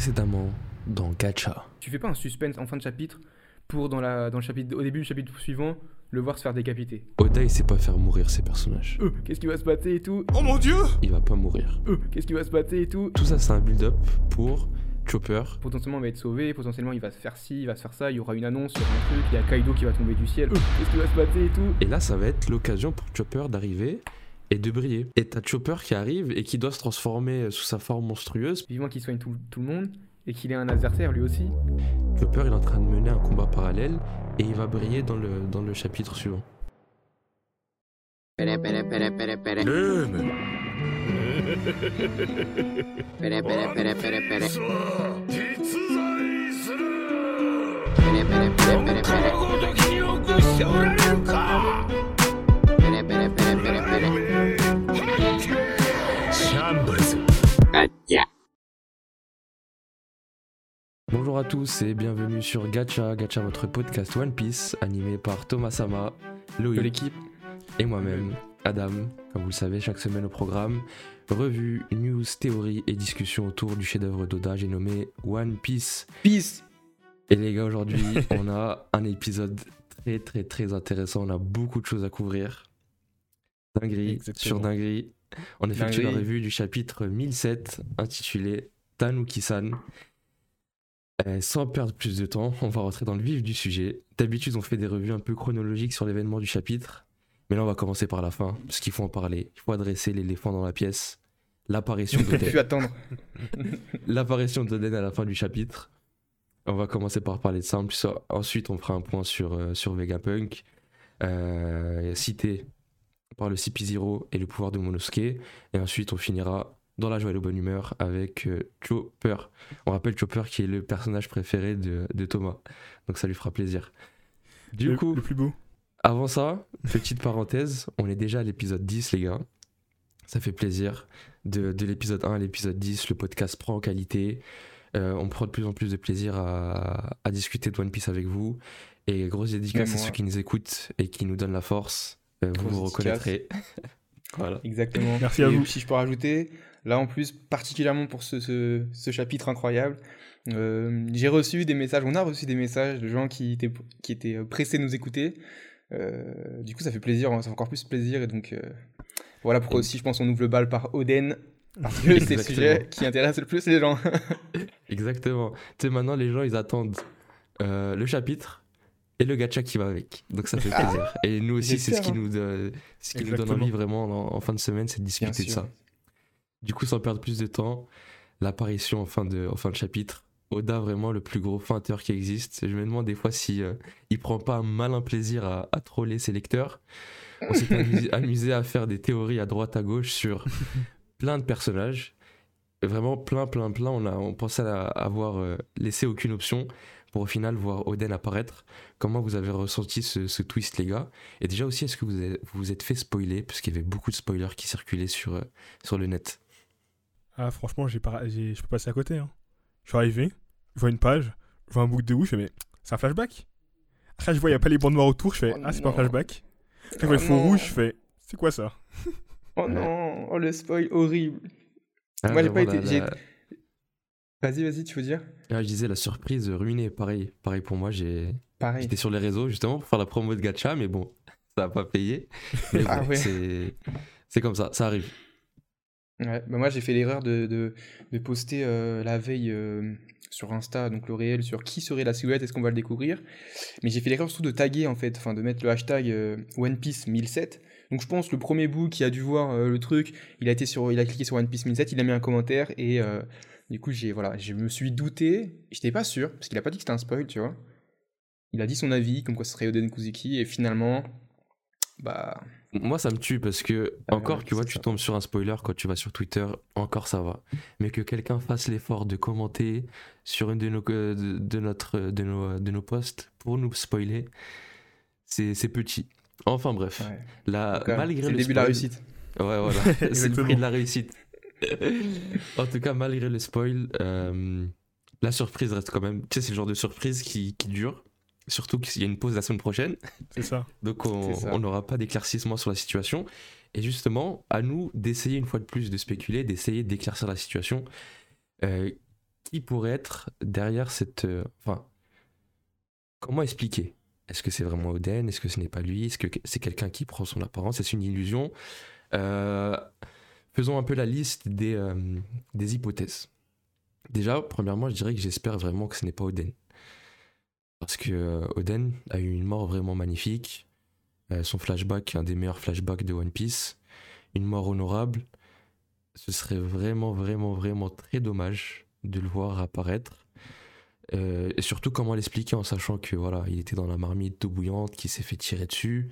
Précédemment dans Gacha. Tu fais pas un suspense en fin de chapitre pour, dans, la, dans le chapitre, au début du chapitre suivant, le voir se faire décapiter? Oda, il sait pas faire mourir ses personnages. Euh, qu'est-ce qui va se passer et tout? Oh mon dieu Il va pas mourir. Euh, qu'est-ce qui va se passer et tout? Tout ça, c'est un build-up pour Chopper. Potentiellement, il va être sauvé, potentiellement, il va se faire ci, il va se faire ça, il y aura une annonce sur un truc, il y a Kaido qui va tomber du ciel. Euh, qu'est-ce qui va se passer et tout? Et là, ça va être l'occasion pour Chopper d'arriver et de briller. Et t'as Chopper qui arrive et qui doit se transformer sous sa forme monstrueuse. Vivement qu'il soigne tout, tout le monde et qu'il ait un adversaire lui aussi. Chopper il est en train de mener un combat parallèle et il va briller dans le, dans le chapitre suivant. Bonjour à tous et bienvenue sur Gacha, Gacha votre podcast One Piece animé par Thomas Sama, Loïc, l'équipe. et moi-même, Adam. Comme vous le savez, chaque semaine au programme, revue, news, théorie et discussion autour du chef-d'œuvre d'Oda, j'ai nommé One Piece. Peace. Et les gars, aujourd'hui, on a un épisode très très très intéressant, on a beaucoup de choses à couvrir. Dinguerie sur dinguerie, on effectue la Dinguerie. revue du chapitre 1007 intitulé Tanuki-san. Euh, sans perdre plus de temps, on va rentrer dans le vif du sujet. D'habitude, on fait des revues un peu chronologiques sur l'événement du chapitre. Mais là, on va commencer par la fin, parce qu'il faut en parler. Il faut adresser l'éléphant dans la pièce. L'apparition Je peux plus d'Oden. attendre. L'apparition d'Oden à la fin du chapitre. On va commencer par parler de ça. En plus, Ensuite, on fera un point sur, euh, sur Vegapunk, euh, cité par le CP0 et le pouvoir de Monosuke. Et ensuite, on finira dans la joie et la bonne humeur avec euh, Chopper. On rappelle Chopper qui est le personnage préféré de, de Thomas. Donc ça lui fera plaisir. Du le, coup, le plus beau. avant ça, petite parenthèse, on est déjà à l'épisode 10, les gars. Ça fait plaisir. De, de l'épisode 1 à l'épisode 10, le podcast prend en qualité. Euh, on prend de plus en plus de plaisir à, à discuter de One Piece avec vous. Et grosse dédicace à ceux qui nous écoutent et qui nous donnent la force. Euh, vous vous reconnaîtrez. voilà. Exactement. Merci à vous. Si je peux rajouter, là en plus, particulièrement pour ce, ce, ce chapitre incroyable, euh, j'ai reçu des messages, on a reçu des messages de gens qui étaient, qui étaient pressés de nous écouter. Euh, du coup, ça fait plaisir, hein, ça fait encore plus plaisir. Et donc, euh, voilà pourquoi aussi, je pense, on ouvre le bal par Oden. Parce que c'est le sujet qui intéresse le plus les gens. Exactement. Tu sais, maintenant, les gens, ils attendent euh, le chapitre et le gacha qui va avec. Donc ça fait plaisir. et nous aussi, c'est ce qui, hein. nous, donne- ce qui nous donne envie vraiment en, en fin de semaine, c'est de discuter de ça. Du coup, sans perdre plus de temps, l'apparition en, fin de- en fin de chapitre. Oda, vraiment le plus gros feinteur qui existe. Je me demande des fois si euh, il prend pas un malin plaisir à, à troller ses lecteurs. On s'est amusé, amusé à faire des théories à droite à gauche sur plein de personnages. Vraiment plein, plein, plein. On, a, on pensait à avoir euh, laissé aucune option pour au final voir Oden apparaître. Comment vous avez ressenti ce, ce twist, les gars? Et déjà aussi, est-ce que vous avez- vous vous êtes fait spoiler? Parce qu'il y avait beaucoup de spoilers qui circulaient sur, euh, sur le net. Ah, franchement, j'ai pas, j'ai- je peux passer à côté. Hein. Je suis arrivé, je vois une page, je vois un boucle de ouf, je fais, mais c'est un flashback? Après, je vois, il n'y a pas les bandes noires autour, je fais, Oh ah, c'est pas un flashback Après, je Oh vois le fond non. rouge, je fais, c'est quoi ça? Oh non, oh le spoil horrible. Ah, Moi, j'ai pas été- la- j'ai- la- Vas-y, vas-y, tu veux dire? Ah, je disais la surprise ruinée, pareil. Pareil pour moi, j'ai... Pareil. j'étais sur les réseaux justement pour faire la promo de Gacha, mais bon, ça n'a pas payé. Mais Ah bon, ouais. c'est... c'est comme ça, ça arrive. Ouais, bah moi j'ai fait l'erreur de, de, de poster euh, la veille euh, sur Insta, donc le réel, sur qui serait la silhouette, est-ce qu'on va le découvrir? Mais j'ai fait l'erreur surtout de taguer en fait, enfin de mettre le hashtag euh, One Piece 1007. Donc je pense le premier bout qui a dû voir euh, le truc, il a été sur, il a cliqué sur One Piece 1007, il a mis un commentaire et du coup j'ai voilà, je me suis douté, j'étais pas sûr parce qu'il a pas dit que c'était un spoil, tu vois. Il a dit son avis, comme quoi ce serait Oden Kuzuki et finalement, bah Moi, ça me tue parce que, Ah, encore, ouais, tu vois, tu tombes sur un spoiler quand tu vas sur Twitter, encore ça va. Mais que quelqu'un fasse l'effort de commenter sur une de nos, euh, de, de notre, de, nos, de nos posts pour nous spoiler, c'est petit. Enfin bref, ouais. là, cas, malgré c'est le le début de la réussite. Ouais, voilà, c'est le prix de la réussite. En tout cas, malgré le spoil, euh, la surprise reste quand même. Tu sais, c'est le genre de surprise qui, qui dure. Surtout qu'il y a une pause la semaine prochaine. C'est ça. Donc on n'aura pas d'éclaircissement sur la situation. Et justement, à nous d'essayer une fois de plus de spéculer, d'essayer d'éclaircir la situation. Euh, qui pourrait être derrière cette. euh, Enfin, comment expliquer? Est-ce que c'est vraiment Oden Est-ce que ce n'est pas lui? Est-ce que c'est quelqu'un qui prend son apparence? Est-ce une illusion Euh, Faisons un peu la liste des, euh, des hypothèses. Déjà, premièrement, je dirais que j'espère vraiment que ce n'est pas Oden. Parce que euh, Oden a eu une mort vraiment magnifique. Euh, son flashback, un des meilleurs flashbacks de One Piece. Une mort honorable. Ce serait vraiment, vraiment, vraiment très dommage de le voir apparaître. Euh, et surtout, comment l'expliquer en sachant que voilà, il était dans la marmite d'eau bouillante, qui s'est fait tirer dessus.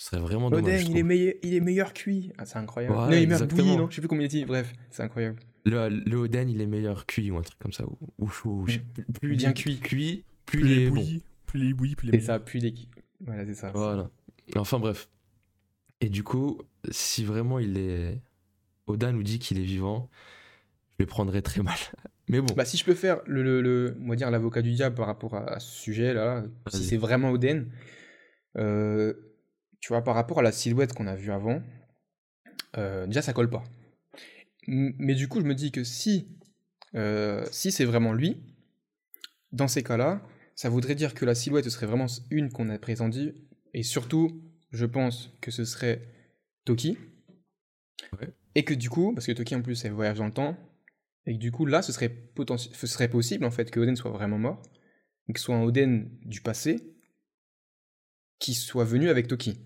Ce serait vraiment dommage. Oden, il est, meilleur, il est meilleur cuit. Ah, c'est incroyable. Ouais, non, il est meilleur bouilli, non? Je sais plus combien il dit. Bref, c'est incroyable. Le, le Oden, il est meilleur cuit ou un truc comme ça. Ou, ou chaud. sais plus, plus Bien il est cuit. cuit, plus, Plus il il est est bon. bouilli, plus il est bouilli, plus il est C'est ça, puis des. Voilà, c'est ça. Voilà. Enfin bref. Et du coup, si vraiment il est. Oda nous dit qu'il est vivant, je le prendrais très mal. Mais bon. Bah, si je peux faire le, le, le- on va dire l'avocat du diable par rapport à, à ce sujet-là, si c'est vraiment Oden, euh, tu vois, par rapport à la silhouette qu'on a vue avant, euh, déjà ça colle pas. M- Mais du coup, je me dis que si, euh, si c'est vraiment lui, dans ces cas-là, ça voudrait dire que la silhouette serait vraiment une qu'on a prétendue, et surtout, je pense que ce serait Toki. Ouais. Et que du coup, parce que Toki en plus elle voyage dans le temps, et que du coup là ce serait, ce serait possible en fait que Oden soit vraiment mort, que ce soit un Oden du passé qui soit venu avec Toki.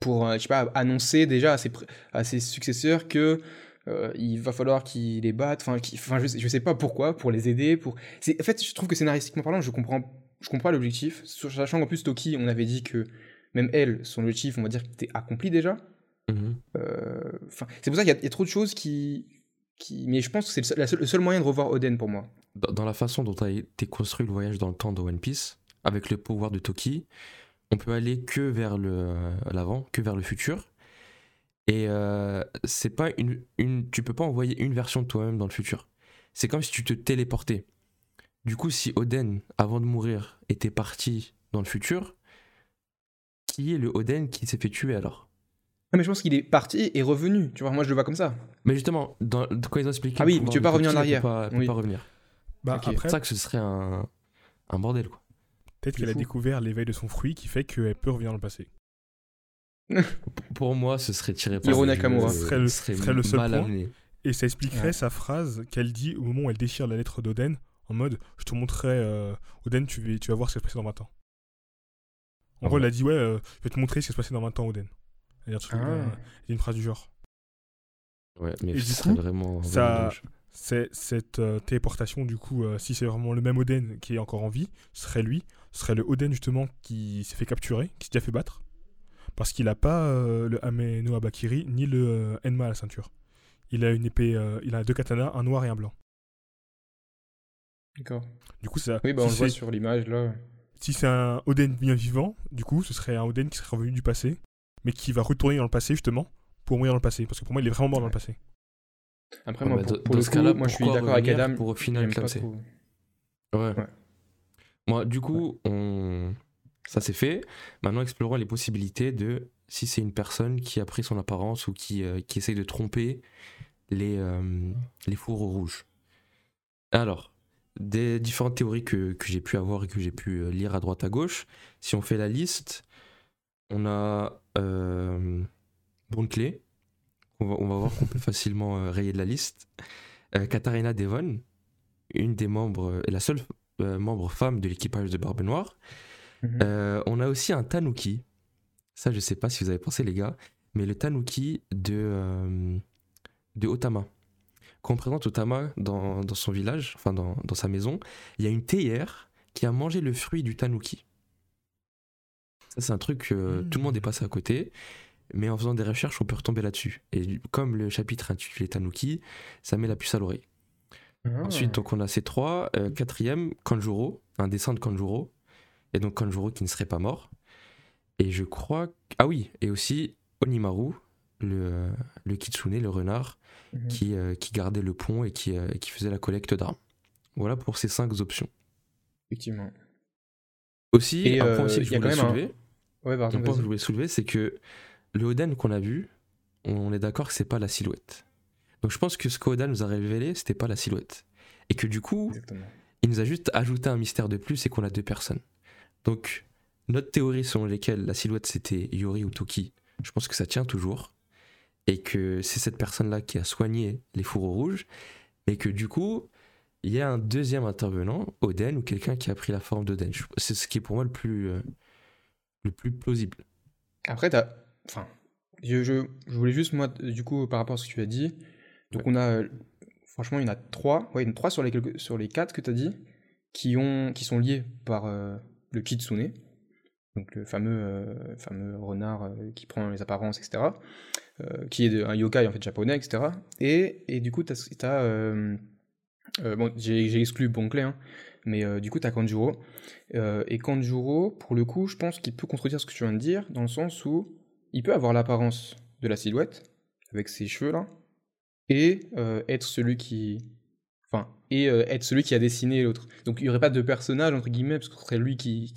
Pour, euh, je sais pas, annoncer déjà à ses, à ses successeurs que euh, il va falloir qu'ils les battent, enfin, enfin je, je sais pas pourquoi, pour les aider, pour... En fait, je trouve que scénaristiquement parlant, je comprends, je comprends l'objectif, sachant qu'en plus Toki, on avait dit que même elle, son objectif, on va dire, était accompli déjà. Mhm. Euh, enfin, c'est pour ça qu'il y, y a trop de choses qui, qui. Mais je pense que c'est le seul moyen de revoir Oden pour moi. Dans, dans la façon dont a été construit le voyage dans le temps de One Piece, avec le pouvoir de Toki, on peut aller que vers le euh, l'avant, que vers le futur. Et euh, c'est pas une, une. Tu peux pas envoyer une version de toi-même dans le futur. C'est comme si tu te téléportais. Du coup, si Oden, avant de mourir, était parti dans le futur, qui est le Oden qui s'est fait tuer alors? Ah, mais je pense qu'il est parti et revenu. Tu vois, moi je le vois comme ça. Mais justement, dans, quand ils ont expliqué. Ah oui, pouvoir tu veux de pas revenir en arrière. pas- peut Oui. pas revenir. Bah, Ok. C'est après, pour ça que ce serait un, un bordel, quoi. Peut-être qu'elle a découvert l'éveil de son fruit qui fait qu'elle peut revenir dans le passé. Pour moi, ce serait tiré par Hiro Nakamura. Ce serait le- serait le seul mal point. amené. Et ça expliquerait Ouais. sa phrase qu'elle dit au moment où elle déchire la lettre d'Oden, en mode Je te montrerai, euh, Oden, tu, vas- tu vas voir ce qui va se passer dans 20 ans. En Ah gros, elle a dit Ouais, euh, je vais te montrer ce qui va se passer dans 20 ans, Oden. Elle a dit un truc, Ah. euh, il y a une phrase du genre. Ouais, mais Et ce du serait coup, vraiment. ça- cette euh, téléportation, du coup, euh, si c'est vraiment le même Oden qui est encore en vie, ce serait lui, ce serait le Oden justement qui s'est fait capturer, qui s'est déjà fait battre, parce qu'il a pas euh, le Ame no Abakiri ni le euh, Enma à la ceinture. Il a une épée, euh, il a deux katanas, un noir et un blanc. D'accord. Du coup, ça, Oui, bah si on le voit c'est- sur l'image là. si c'est un Oden bien vivant, du coup, ce serait un Oden qui serait revenu du passé, mais qui va retourner dans le passé justement pour mourir dans le passé, parce que pour moi, il est vraiment mort dans le passé. Après, Ouais, moi, pour, dans- pour dans le ce cas-là, moi je suis d'accord avec Adam. pour au final trop. Ouais. Ouais. Moi, du coup, on... ça c'est fait. Maintenant, explorons les possibilités de si c'est une personne qui a pris son apparence ou qui, euh, qui essaye de tromper les, euh, les fourreaux rouges. Alors, des différentes théories que, que j'ai pu avoir et que j'ai pu euh, lire à droite à gauche, si on fait la liste, on a euh. On va, voir qu'on peut facilement euh, rayer de la liste. Katharina Devon, une des membres, euh, la seule membre femme de l'équipage de Barbe Noire. Mhm. Euh, on a aussi un Tanuki. Ça, je sais pas si vous avez pensé, les gars, mais le Tanuki de, euh, de Otama. Quand on présente Otama dans, dans son village, enfin dans, dans sa maison, il y a une théière qui a mangé le fruit du Tanuki. Ça, c'est un truc que Mmh. tout le monde est passé à côté, mais en faisant des recherches, on peut retomber là-dessus. Et comme le chapitre intitulé Tanuki, ça met la puce à l'oreille. Ah. Ensuite, donc on a ces trois. Euh, quatrième, Kanjuro, un dessin de Kanjuro. Et donc Kanjuro qui ne serait pas mort. Et je crois. Ah oui, et aussi Onimaru, le, le kitsune, le renard, Mhm. qui, euh, qui gardait le pont et qui, euh, qui faisait la collecte d'armes. Voilà pour ces cinq options. Effectivement. Aussi, Et, un point aussi que je voulais un- soulever. Ouais, pardon. Un point que je voulais soulever, c'est que le Oden qu'on a vu, on est d'accord que c'est pas la silhouette. Donc je pense que ce qu'Oda nous a révélé, c'était pas la silhouette. Et que du coup, Exactement. il nous a juste ajouté un mystère de plus, c'est qu'on a deux personnes. Donc, notre théorie selon laquelle la silhouette c'était Yori ou Toki, je pense que ça tient toujours. Et que c'est cette personne-là qui a soigné les fourreaux rouges. Mais que du coup, il y a un deuxième intervenant, Oden, ou quelqu'un qui a pris la forme d'Oden. C'est ce qui est pour moi le plus, euh, le plus plausible. Après, t'as. Enfin, je, je, je voulais juste, moi, du coup, par rapport à ce que tu as dit. Donc, on a. euh, Franchement, il y en a trois. Ouais, il y en a trois sur les, quelques- sur les quatre que tu as dit qui, ont, qui sont liés par euh, le Kitsune. Donc, le fameux, euh, fameux renard euh, qui prend les apparences, etc. qui est de- un yokai, en fait, japonais, etc. Et, et du coup, tu as. bon, j'ai exclu Bonclay, hein, mais du coup, tu as Kanjuro. Et Kanjuro, pour le coup, je pense qu'il peut contredire ce que tu viens de dire, dans le sens où il peut avoir l'apparence de la silhouette, avec ses cheveux là, et euh, être celui qui. Enfin, et euh, être celui qui a dessiné l'autre. Donc il n'y aurait pas de personnage, entre guillemets, parce que ce serait lui qui,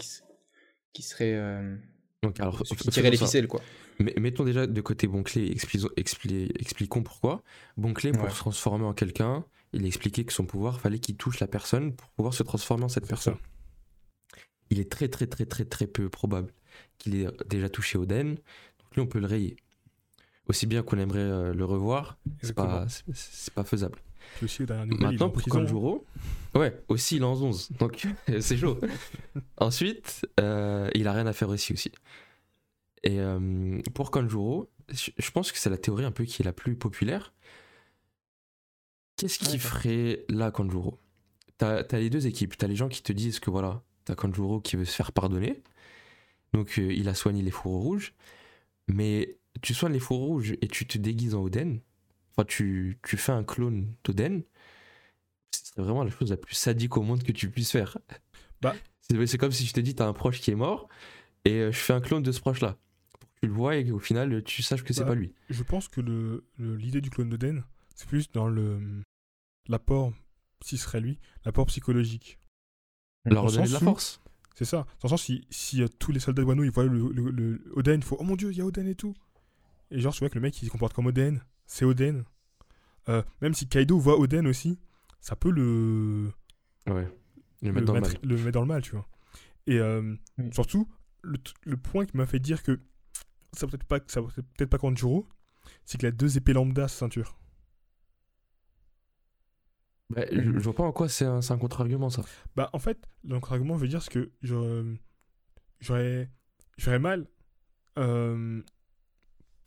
qui, serait. euh, Donc, alors, qui tirait les ça. ficelles, quoi. Mais mettons déjà de côté Bonclé, explisons- expli- expliquons pourquoi. Bonclé, pour Ouais. se transformer en quelqu'un, il a expliqué que son pouvoir, fallait qu'il touche la personne pour pouvoir se transformer en cette personne. ça. Il est très très très très très peu probable qu'il ait déjà touché Oden. Donc lui, on peut le rayer. Aussi bien qu'on aimerait euh, le revoir, c'est pas, c'est- pas faisable. Puis aussi, Maintenant, en pour. Kanjuro, ouais, aussi il est en 11, donc c'est chaud. Ensuite, euh, il a rien à faire aussi aussi. Et euh, pour Kanjuro, je pense que c'est la théorie un peu qui est la plus populaire. Qu'est-ce qui ferait là Kanjuro T'as as les deux équipes, t'as les gens qui te disent que voilà, t'as Kanjuro qui veut se faire pardonner, donc euh, il a soigné les fourreaux rouges, mais tu soignes les fourreaux rouges et tu te déguises en Oden, enfin tu, tu fais un clone d'Oden, ce serait vraiment la chose la plus sadique au monde que tu puisses faire. Bah. C'est c'est comme si je te dis, t'as un proche qui est mort, et euh, je fais un clone de ce proche-là. Pour que tu le vois et qu'au final, tu saches que c'est Bah, pas lui. Je pense que le- le- l'idée du clone d'Oden, c'est plus dans le l'apport, si ce serait lui, l'apport psychologique. Leur de la force. C'est ça. Dans le sens, si, si euh, tous les soldats de Wano, ils voient le, le- le- Oden, il faut Oh mon dieu, il y a Oden et tout. Et genre, je vois que le mec, il se comporte comme Oden. C'est Oden. Euh, même si Kaido voit Oden aussi, ça peut le, Ouais. Le le, mettre dans le mettre, mal. le mettre dans le mal, tu vois. Et euh, Oui. surtout, le, le point qui m'a fait dire que ça peut-être pas, ça peut peut-être pas Kanjuro, c'est qu'il a deux épées lambda à sa ceinture. Bah, je, je vois pas en quoi c'est un, un contre-argument ça. Bah, en fait, l'argument veut dire ce que j'aurais, j'aurais, j'aurais mal. Euh,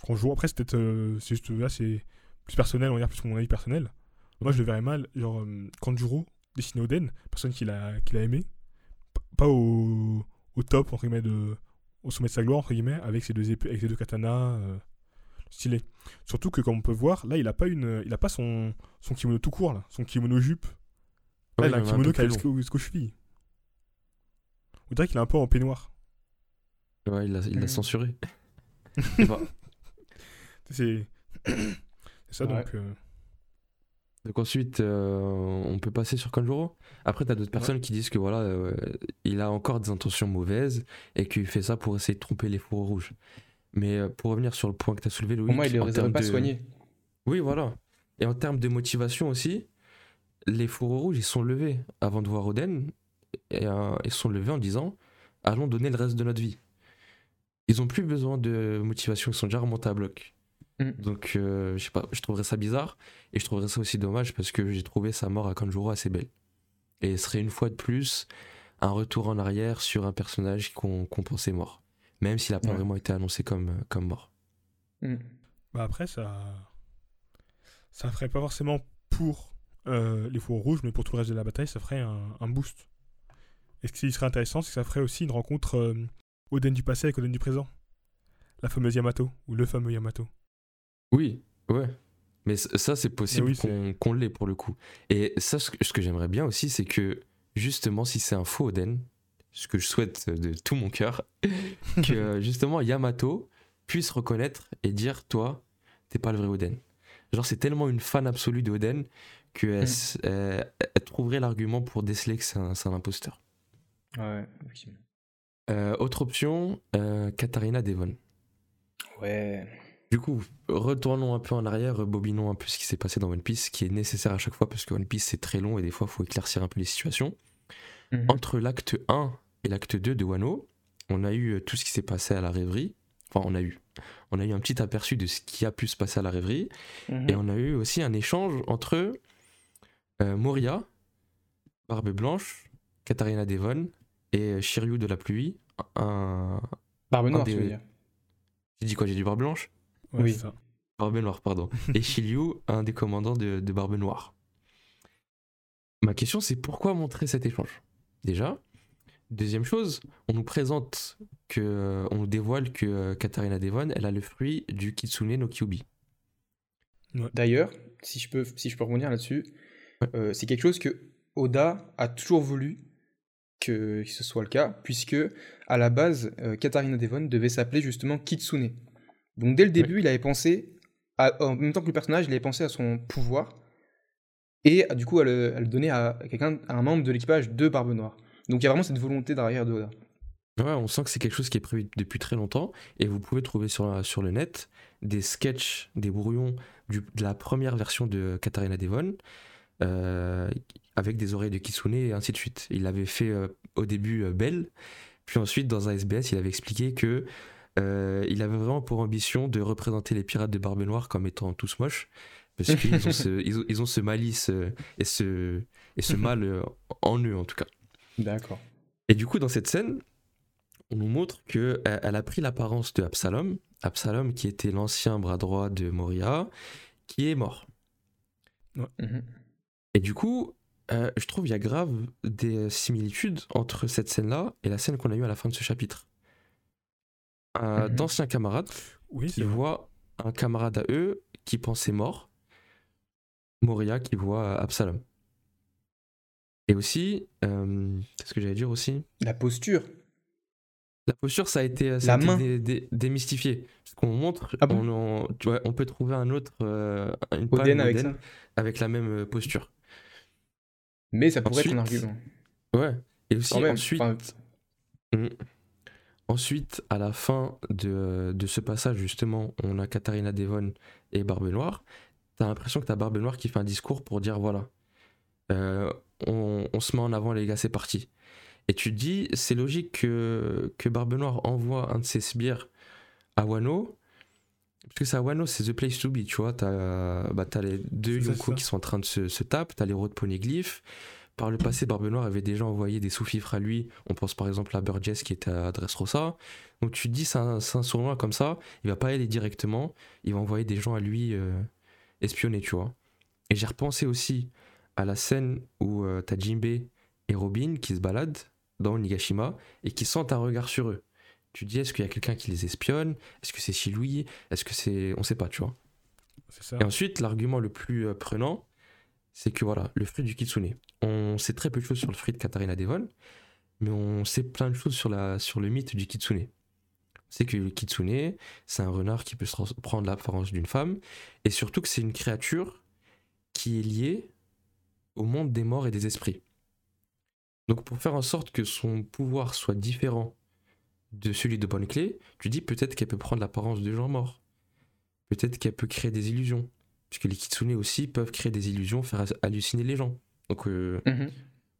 quand je vois, après, c'est peut-être, euh, c'est juste, là, c'est plus personnel, on va dire plus mon avis personnel. Moi, je le verrais mal, genre, euh, Kanjuro, dessiné Oden, personne qui l'a, qui l'a aimé, P- pas au, au top, entre guillemets, de, au sommet de sa gloire, entre guillemets, avec ses deux épées, avec ses deux katanas, euh, stylé. Surtout que, comme on peut voir, là, il a pas une, il a pas son, son kimono tout court, là, son kimono jupe. Là, Ouais, il a un kimono qui a jusqu'aux chevilles. On dirait qu'il est un peu en peignoir. Ouais, il l'a il l'a Mhm. censuré. C'est ça, Ouais. donc... euh, donc ensuite, euh, on peut passer sur Kanjuro. Après, t'as d'autres personnes qui disent que voilà, euh, il a encore des intentions mauvaises et qu'il fait ça pour essayer de tromper les fourreaux rouges. Mais euh, pour revenir sur le point que t'as soulevé, Loïc, Pour moi, il ne les pas de- soignés. Oui, voilà. Et en termes de motivation aussi, les fourreaux rouges, ils sont levés avant de voir Oden. Et euh, ils sont levés en disant Allons donner le reste de notre vie. Ils ont plus besoin de motivation, ils sont déjà remontés à bloc. Mm. Donc, euh, je sais pas, je trouverais ça bizarre. Et je trouverais ça aussi dommage parce que j'ai trouvé sa mort à Kanjuro assez belle. Et ce serait une fois de plus un retour en arrière sur un personnage qu'on pensait mort. Même s'il n'a pas Ouais. vraiment été annoncé comme, comme mort. Mm. Bah après, ça... Ça ferait pas forcément pour euh, les fours rouges, mais pour tout le reste de la bataille, ça ferait un, un boost. Et ce qui serait intéressant, c'est que ça ferait aussi une rencontre euh, Oden du passé avec Oden du présent. La fameuse Yamato, ou le fameux Yamato. Oui, ouais. Mais ça, c'est possible oui, qu'on l'ait pour le coup. Et ça, ce que, j'aimerais bien aussi, c'est que justement, si c'est un faux Oden, ce que je souhaite de tout mon cœur, que euh, justement Yamato puisse reconnaître et dire Toi, t'es pas le vrai Oden. Genre, c'est tellement une fan absolue de Oden qu'elle Mm. elle- elle trouverait l'argument pour déceler que c'est un, imposteur. Ouais. Euh, autre option, euh, Katarina Devon. Ouais. Du coup, retournons un peu en arrière, rebobinons un peu ce qui s'est passé dans One Piece, ce qui est nécessaire à chaque fois parce que One Piece c'est très long et des fois il faut éclaircir un peu les situations. Mhm. Entre l'acte 1 et l'acte 2 de Wano, on a eu euh, tout ce qui s'est passé à la rêverie. Enfin, on a eu. On a eu un petit aperçu de ce qui a pu se passer à la rêverie. Mhm. Et on a eu aussi un échange entre euh, Moria, Barbe Blanche, Katharina Devon et Shiryu de la Pluie. Un... Barbe Noire, des- tu veux dire. J'ai dit quoi? J'ai dit Barbe Blanche? Ouais, Oui. ça. Barbe Noire, pardon. et Shiryu, un des commandants de, de Barbe Noire. Ma question, c'est pourquoi montrer cet échange? Déjà. Deuxième chose, on nous présente que, on nous dévoile que euh, Katharina Devon, elle a le fruit du Kitsune no Kyubi. D'ailleurs, si je peux, si je peux rebondir là-dessus, euh, c'est quelque chose que Oda a toujours voulu que ce soit le cas, puisque à la base, euh, Katharina Devon devait s'appeler justement Kitsune. Donc dès le début, il avait pensé, à- en même temps que le personnage, il avait pensé à son pouvoir et du coup à le, à le donner à quelqu'un, à un membre de l'équipage de Barbe Noire. Donc il y a vraiment cette volonté derrière de Oda. Ouais, on sent que c'est quelque chose qui est prévu depuis très longtemps et vous pouvez trouver sur, la- sur le net des sketchs, des brouillons du- de la première version de Katharina Devon euh, avec des oreilles de Kitsune et ainsi de suite. Il avait fait euh, au début euh, Belle, puis ensuite dans un SBS, il avait expliqué que euh, il avait vraiment pour ambition de représenter les pirates de Barbe Noire comme étant tous moches parce qu'ils ont ce, ils ont, ils ont ce malice euh, et ce, et ce mal euh, en eux en tout cas. D'accord. Et du coup, dans cette scène, on nous montre que elle a pris l'apparence de Absalom, Absalom qui était l'ancien bras droit de Moria, qui est mort. Et du coup, euh, je trouve il y a grave des similitudes entre cette scène-là et la scène qu'on a eue à la fin de ce chapitre. Un Mhm. D'anciens camarades Oui, qui voient un camarade à eux qui pensait mort, Moria qui voit Absalom. Et aussi, euh, qu'est-ce que j'allais dire aussi? La posture. La posture, ça a été, ça La a été main. dé- dé- démystifié. Parce qu'on montre, Ah bon? on, on- tu vois, on peut trouver un autre, euh, une Oden avec Oden ça. avec la même euh, posture. Mais ça pourrait être un Ensuite, argument. Ouais. Et aussi, ensuite, Enfin, Mm. Ensuite, à la fin de, de ce passage, justement, on a Katharina Devon et Barbe Noire. T'as l'impression que t'as Barbe Noire qui fait un discours pour dire voilà, euh, on, on se met en avant, les gars, c'est parti. Et tu te dis, c'est logique que, que Barbe Noire envoie un de ses sbires à Wano. Parce que c'est à Wano, c'est the place to be, tu vois. T'as bah, t'as les deux Yonko qui sont en train de se, se taper, t'as les rois de. Par le passé, Barbe Noire avait déjà envoyé des sous-fifres à lui. On pense par exemple à Burgess qui était à Dressrosa. Donc tu te dis, c'est un, sournois comme ça, il va pas aller directement, il va envoyer des gens à lui euh, espionner, tu vois. Et j'ai repensé aussi à la scène où euh, t'as Jinbe et Robin qui se baladent dans Nigashima et qui sentent un regard sur eux. Tu te dis, est-ce qu'il y a quelqu'un qui les espionne? Est-ce que c'est Shilui Est-ce que c'est. On sait pas, tu vois. Ça. Et ensuite, l'argument le plus euh, prenant, c'est que voilà, le fruit du kitsune. On sait très peu de choses sur le fruit de Katharina Devon, mais on sait plein de choses sur, le mythe du kitsune. Sait que le kitsune, c'est un renard qui peut se prendre l'apparence d'une femme, et surtout que c'est une créature qui est liée au monde des morts et des esprits. Donc pour faire en sorte que son pouvoir soit différent de celui de Bonne Clé, tu dis peut-être qu'elle peut prendre l'apparence de gens morts. Peut-être qu'elle peut créer des illusions. Puisque les kitsune aussi peuvent créer des illusions, faire halluciner les gens. Donc, euh, mhm.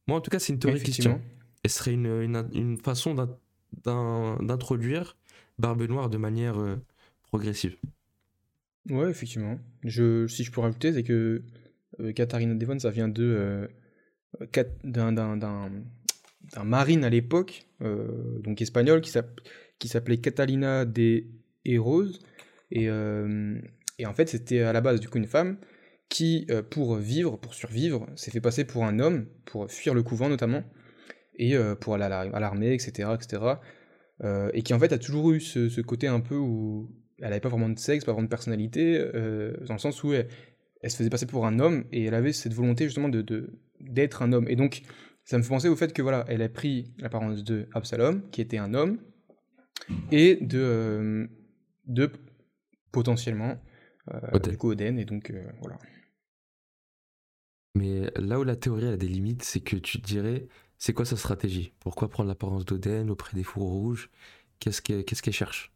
moi en tout cas, c'est une théorie qui se effectivement. tient. Et ce serait une, une- une façon d'in- d'in- d'introduire Barbe Noire de manière euh, progressive. Ouais, effectivement. Je, si je peux rajouter, c'est que euh, Katharina Devon, ça vient de euh, d'un marine à l'époque, donc espagnol, qui s'app- qui s'appelait Catalina de Heroes. Et, et en fait, c'était à la base du coup une femme qui, euh, pour vivre, pour survivre, s'est fait passer pour un homme, pour fuir le couvent notamment, et euh, pour aller à la- à l'armée, etc., etc. Euh, et qui en fait a toujours eu ce, côté un peu où elle avait pas vraiment de sexe, pas vraiment de personnalité, euh, dans le sens où elle, se faisait passer pour un homme et elle avait cette volonté justement de d'être un homme. Et donc ça me fait penser au fait que voilà, elle a pris l'apparence de Absalom, qui était un homme, et de euh, de potentiellement euh. Du coup Oden. Et donc euh, voilà. Mais là où la théorie a des limites, c'est que tu te dirais, c'est quoi sa stratégie? Pourquoi prendre l'apparence d'Oden auprès des fourreaux rouges? Qu'est-ce qu'elle cherche?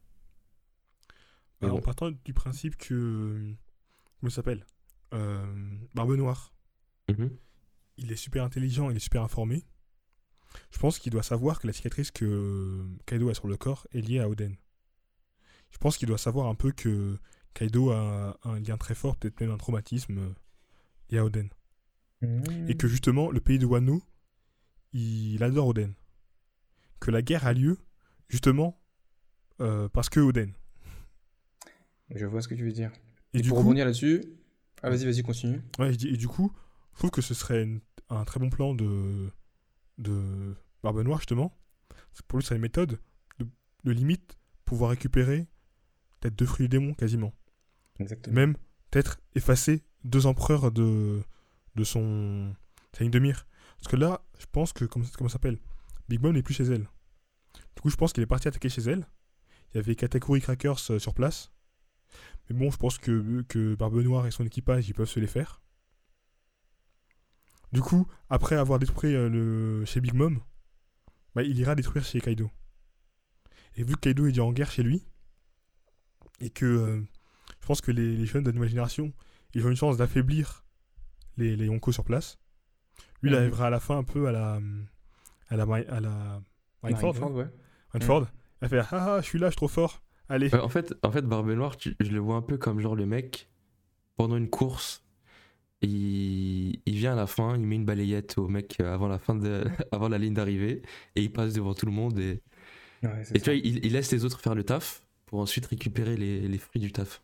Mais Bah, En partant du principe que. Comment il s'appelle? Euh, Barbe Noire. Mhm. Il est super intelligent, il est super informé. Je pense qu'il doit savoir que la cicatrice que Kaido a sur le corps est liée à Oden. Je pense qu'il doit savoir un peu que Kaido a un lien très fort, peut-être même un traumatisme euh, lié à Oden. Mmh. Et que justement, le pays de Wano, il adore Oden. Que la guerre a lieu, justement, euh, parce que Oden. Je vois ce que tu veux dire. Et, Et, du pour coup, rebondir là-dessus, ah vas-y, vas-y, continue. Ouais, et du coup, je trouve que ce serait une- un très bon plan de, de Barbe Noire, justement. Pour lui, c'est une méthode de, de limite pouvoir récupérer peut-être deux fruits du démon, quasiment. Même peut-être effacer deux empereurs de, de son sa ligne de mire. Parce que là, je pense que, comment, comment ça s'appelle Big Mom n'est plus chez elle. Du coup, je pense qu'il est parti attaquer chez elle. Il y avait Katakuri Crackers euh, sur place. Mais bon, je pense que, que Barbe Noire et son équipage, ils peuvent se les faire. Du coup, après avoir détruit euh, le, chez Big Mom, bah, il ira détruire chez Kaido. Et vu que Kaido est déjà en guerre chez lui, et que euh, je pense que les, les jeunes de la nouvelle génération, ils ont une chance d'affaiblir les, les Yonko sur place. Lui, il Mhm. arrivera à la fin un peu à la. à la. À la. Marineford, Marineford, ouais. ouais. Marineford. Il va faire Ah ah, je suis là, je suis trop fort. Allez. Ouais, en fait, en fait, Barbe Noire, tu- je le vois un peu comme genre le mec pendant une course. Il, il vient à la fin, il met une balayette au mec euh, avant la fin de, avant la ligne d'arrivée et il passe devant tout le monde et, Ouais, et tu vois, il, il laisse les autres faire le taf pour ensuite récupérer les, les fruits du taf.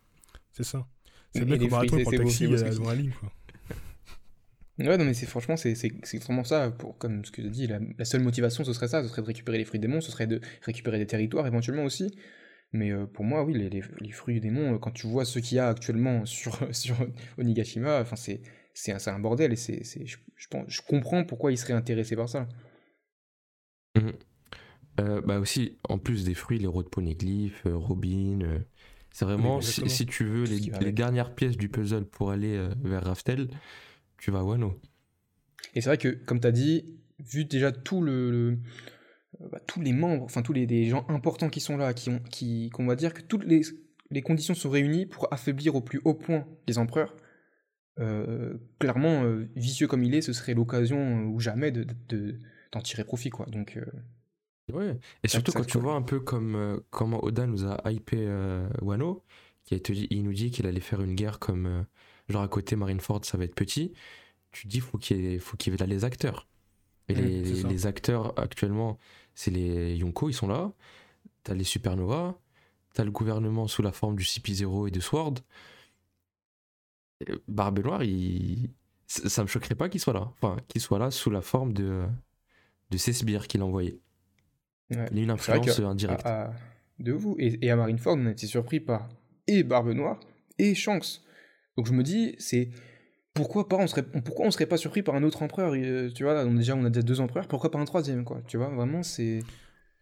C'est ça. C'est le mec marathon, prend taxi beau ce euh, la ligne, quoi. Ouais, non, mais c'est franchement, c'est c'est- c'est vraiment ça. Pour, comme ce que tu dis, la, la seule motivation, ce serait ça. Ce serait de récupérer les fruits des démons, ce serait de récupérer des territoires éventuellement aussi. Mais euh, pour moi, oui, les, les- les fruits du démon, euh, quand tu vois ce qu'il y a actuellement sur, sur Onigashima, enfin, c'est c'est un, c'est un bordel et c'est c'est- je, je pense, je comprends pourquoi il serait intéressé par ça. Euh, bah aussi, en plus des fruits, les rois de poneglyph, euh, Robin. C'est vraiment, Oui, si, tu veux les, dernières pièces du puzzle pour aller euh, vers Raftel, tu vas à Wano. Et c'est vrai que, comme tu as dit, vu déjà tout le, le- bah, tous les membres, enfin tous les, les gens importants qui sont là, qui ont, qui, qu'on va dire que toutes les, les conditions sont réunies pour affaiblir au plus haut point les empereurs. euh, clairement, euh, vicieux comme il est, ce serait l'occasion ou jamais de, de- de- d'en tirer profit, quoi. Donc, Ouais. Et surtout quand tu vois un peu comme euh, comment Oda nous a hypé euh, Wano, qui a été dit- il nous dit qu'il allait faire une guerre comme euh, genre à côté Marineford, ça va être petit. Tu dis faut qu'il faut qu'il y ait là les acteurs. Et les, acteurs actuellement, c'est les Yonko, ils sont là. T'as les Supernova, t'as le gouvernement sous la forme du CP0 et de Sword. Et Barbe Noire, il... ça me choquerait pas qu'il soit là. Enfin, qu'il soit là sous la forme de, de ces sbires qu'il a envoyé. Ouais. Il y a une influence que- indirecte. à- à- de vous. Et, et à Marineford, on a été surpris par et Barbe Noire et Shanks. Donc je me dis, c'est pourquoi pas on serait pourquoi on serait pas surpris par un autre empereur euh, Tu vois, là, on, déjà on a déjà deux empereurs, pourquoi pas un troisième quoi Tu vois, vraiment c'est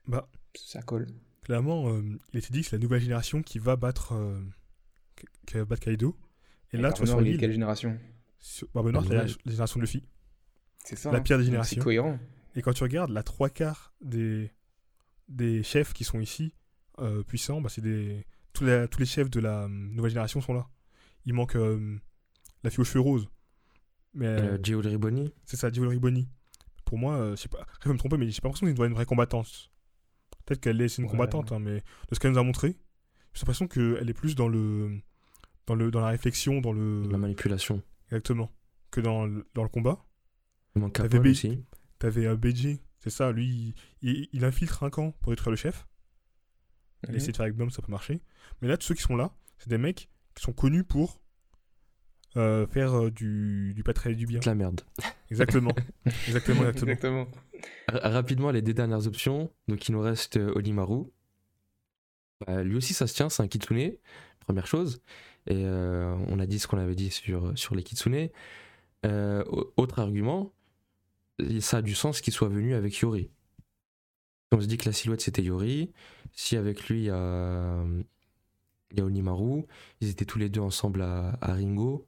Bah, ça colle. clairement, euh, il était dit que c'est la nouvelle génération qui va battre, euh, qui va battre Kaido. Et, là, Barbe tu vois, sur Noire, il est de l'île, quelle génération? Sur Barbe Noire, c'est la, génération de Luffy. C'est ça. La hein. pire des générations. C'est cohérent. Et quand tu regardes, la trois quarts des, des chefs qui sont ici, euh, puissants, bah, c'est des. Tous les, tous les chefs de la euh, nouvelle génération sont là. Il manque euh, la fille aux cheveux roses. Mais euh, Gio Riboni c'est ça, Jewelry Bonnie. Pour moi, je sais pas, je vais me tromper, mais j'ai pas l'impression qu'elle doit être une vraie combattante. Peut-être qu'elle est c'est une Ouais. combattante, hein, mais de ce qu'elle nous a montré, j'ai l'impression qu'elle est plus dans le, dans le, dans la réflexion, dans le, la manipulation. exactement, que dans le, dans le combat. Il manque T'avais aussi. T'avais BG, c'est ça, lui, il, il- il infiltre un camp pour détruire le chef. Il a Mhm. essayé de faire avec Blum, ça peut marcher. Mais là, tous ceux qui sont là, c'est des mecs qui sont connus pour euh, faire euh, du, du pas très du bien. De la merde. Exactement. exactement, exactement. Rapidement, les deux dernières options. Donc, il nous reste euh, Onimaru. Bah, lui aussi, ça se tient, c'est un kitsune, première chose. Et euh, on a dit ce qu'on avait dit sur, sur les kitsune. Euh, au- autre argument, ça a du sens qu'il soit venu avec Yori. On se dit que la silhouette c'était Yori. Si avec lui il y a, il y a Onimaru, ils étaient tous les deux ensemble à, à Ringo.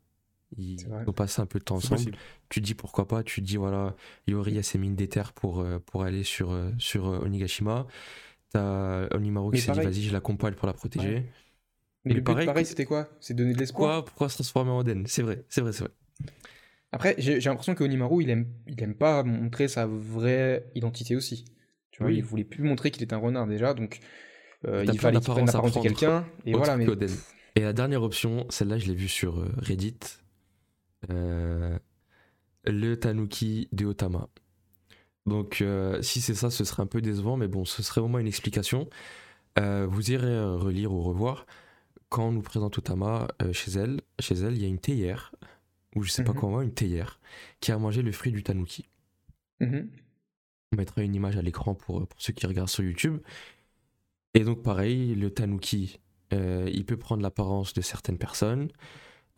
Ils ont passé un peu de temps ensemble possible. tu dis pourquoi pas, tu dis voilà, Yori a ses mines d'éther pour, euh, pour aller sur, euh, sur euh, Onigashima. T'as Onimaru qui s'est dit vas-y, je l'accompagne pour la protéger. Ouais. Mais Mais le pareil, pareil, c'était quoi? C'est donner de l'espoir? Pourquoi, pourquoi se transformer en Oden C'est vrai, c'est vrai, c'est vrai. Après, j'ai l'impression que Onimaru, il aime, il aime pas montrer sa vraie identité aussi. Tu vois, Oui. il voulait plus montrer qu'il est un renard déjà, donc euh, il fallait qu'il prenne l'apparence de quelqu'un. Et voilà, mais la dernière option, celle-là, je l'ai vue sur euh, Reddit. Euh, le Tanuki de Otama. Donc, euh, si c'est ça, ce serait un peu décevant, mais bon, ce serait au moins une explication. Euh, vous irez relire ou revoir. Quand on nous présente Otama chez elle, chez elle, il y a une théière, ou je sais pas Mhm. comment, une théière, qui a mangé le fruit du Tanuki. Mhm. On mettra une image à l'écran pour, pour ceux qui regardent sur YouTube. Et donc pareil, le tanuki, euh, il peut prendre l'apparence de certaines personnes.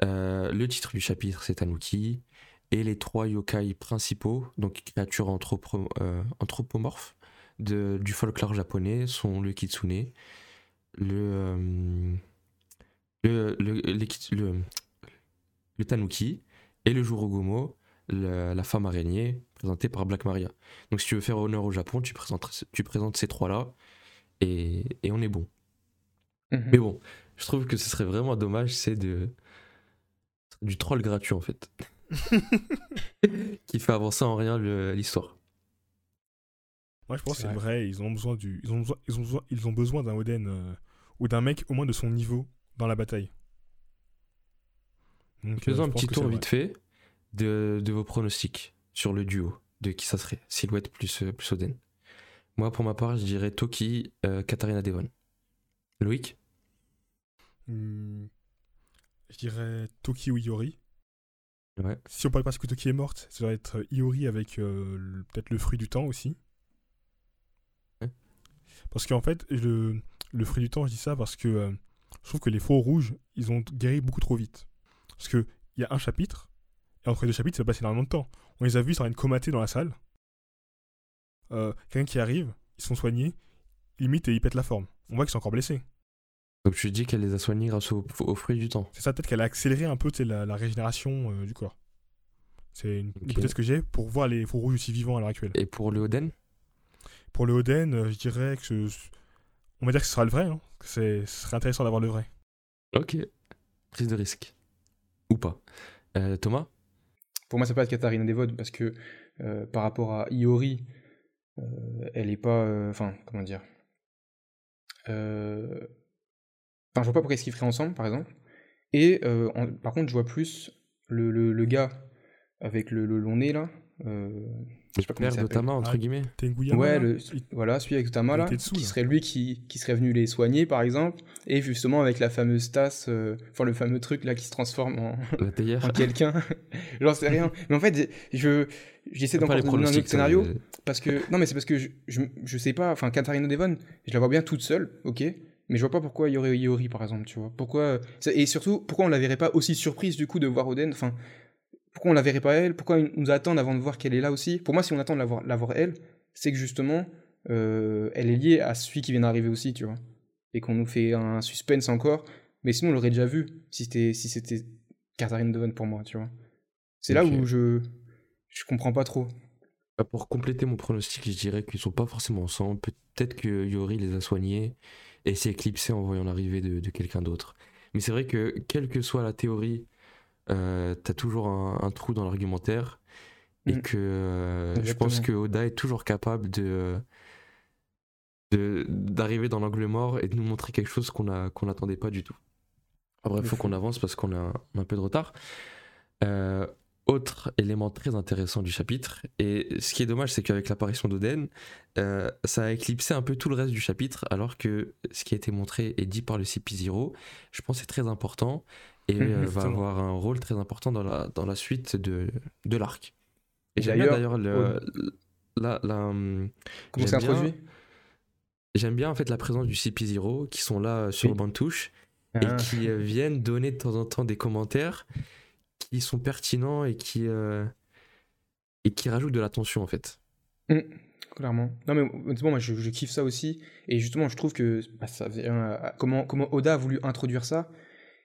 Euh, le titre du chapitre, c'est Tanuki. Et les trois yokai principaux, donc créatures anthropo- euh, anthropomorphes de, du folklore japonais, sont le kitsune, le, euh, le, le- le tanuki et le jurogomo, la, la femme araignée, présentée par Black Maria. Donc si tu veux faire honneur au Japon, tu présentes, tu présentes ces trois-là et, et on est bon. Mhm. Mais bon, je trouve que ce serait vraiment dommage, c'est de du troll gratuit en fait. qui fait avancer en rien l'histoire. Moi, je pense que C'est vrai. Ils ont besoin du, ils ont besoin, ils ont besoin, ils ont besoin d'un Oden euh, ou d'un mec au moins de son niveau dans la bataille. Donc, euh, Faisons je un petit tour vite fait de, de vos pronostics sur le duo, de qui ça serait, Silhouette plus, euh, plus Oden. Moi pour ma part, je dirais Toki, euh, Katarina Devon. Loïc? Hmm, je dirais Toki ou Iori. Ouais. Si on parle parce que Toki est morte, ça doit être Iori avec euh, peut-être le fruit du temps aussi. Ouais. Parce qu'en fait, le, le fruit du temps, je dis ça parce que euh, je trouve que les faux rouges, ils ont guéri beaucoup trop vite. Parce qu'il y a un chapitre, et entre les deux chapitres, ça va passer énormément de temps. On les a vus, ils sont en train de comater dans la salle. Euh, Quelqu'un qui arrive, ils sont soignés, limite, et ils pètent la forme. On voit qu'ils sont encore blessés. Donc tu dis qu'elle les a soignés grâce au, au fruit du temps. C'est ça, peut-être qu'elle a accéléré un peu la, la régénération euh, du corps. C'est une Ok. hypothèse que j'ai pour voir les faux rouges aussi vivants à l'heure actuelle. Et pour le Oden? Pour le Oden, euh, je dirais que ce- on va dire que ce sera le vrai. hein. Que ce serait intéressant d'avoir le vrai. Ok. Prise de risque. Ou pas. Euh, Thomas? Pour moi, ça peut être Katarina Devon parce que euh, par rapport à Iori, euh, elle est pas. euh, Enfin, comment dire Enfin, je vois pas pourquoi est-ce qu'ils feraient ensemble, par exemple. Et en- par contre, je vois plus le, le, gars avec le long nez là. Je sais pas comment Père. Tama, entre Ah, guillemets Tenguyama, Ouais, le, voilà, celui avec Tama là, dessous, qui là. serait lui qui, qui serait venu les soigner par exemple, et justement avec la fameuse tasse, euh, enfin le fameux truc là qui se transforme en, La théière en quelqu'un. J'en sais rien. Mais en fait, je j'essaie les donner un autre scénario euh, parce que non mais c'est parce que je, je, je sais pas. Enfin, Katarina Devon, je la vois bien toute seule, ok. Mais je vois pas pourquoi il y aurait Iori par exemple, tu vois. Pourquoi et surtout pourquoi on la verrait pas aussi surprise du coup de voir Oden. Enfin, pourquoi on la verrait pas elle Pourquoi nous attendent avant de voir qu'elle est là aussi Pour moi, si on attend de la voir, la voir elle, c'est que justement euh, elle est liée à celui qui vient d'arriver aussi, tu vois. Et qu'on nous fait un suspense encore. Mais sinon, on l'aurait déjà vu si c'était si c'était Katharine Devon pour moi, tu vois. C'est là où je je comprends pas trop. Bah, Pour compléter mon pronostic, je dirais qu'ils sont pas forcément ensemble. Peut-être que Yori les a soignés et s'est éclipsé en voyant l'arrivée de, de quelqu'un d'autre. Mais c'est vrai que, quelle que soit la théorie, euh, t'as toujours un, un trou dans l'argumentaire. Et Mm. que euh, je pense que Oda est toujours capable de d'arriver dans l'angle mort et de nous montrer quelque chose qu'on n'attendait pas du tout. Après, il De faut qu'on avance parce qu'on a, un- on a un peu de retard. Euh, autre élément très intéressant du chapitre, et ce qui est dommage, c'est qu'avec l'apparition d'Oden, euh, ça a éclipsé un peu tout le reste du chapitre, alors que ce qui a été montré et dit par le CP0, je pense c'est très important et Mhm, euh, va avoir un rôle très important dans la, dans la suite de, de l'arc. Et j'aime bien d'ailleurs, d'ailleurs le, la, la, hum, Comment J'aime c'est bien- introduit? J'aime bien en fait la présence du CP0 qui sont là sur Oui. le banc de touche Ah. et qui euh, viennent donner de temps en temps des commentaires qui sont pertinents et qui, euh, et qui rajoutent de l'attention en fait. Mm, clairement. Non, mais honnêtement, moi, je, je kiffe ça aussi. Et justement, je trouve que bah, ça comment, comment Oda a voulu introduire ça.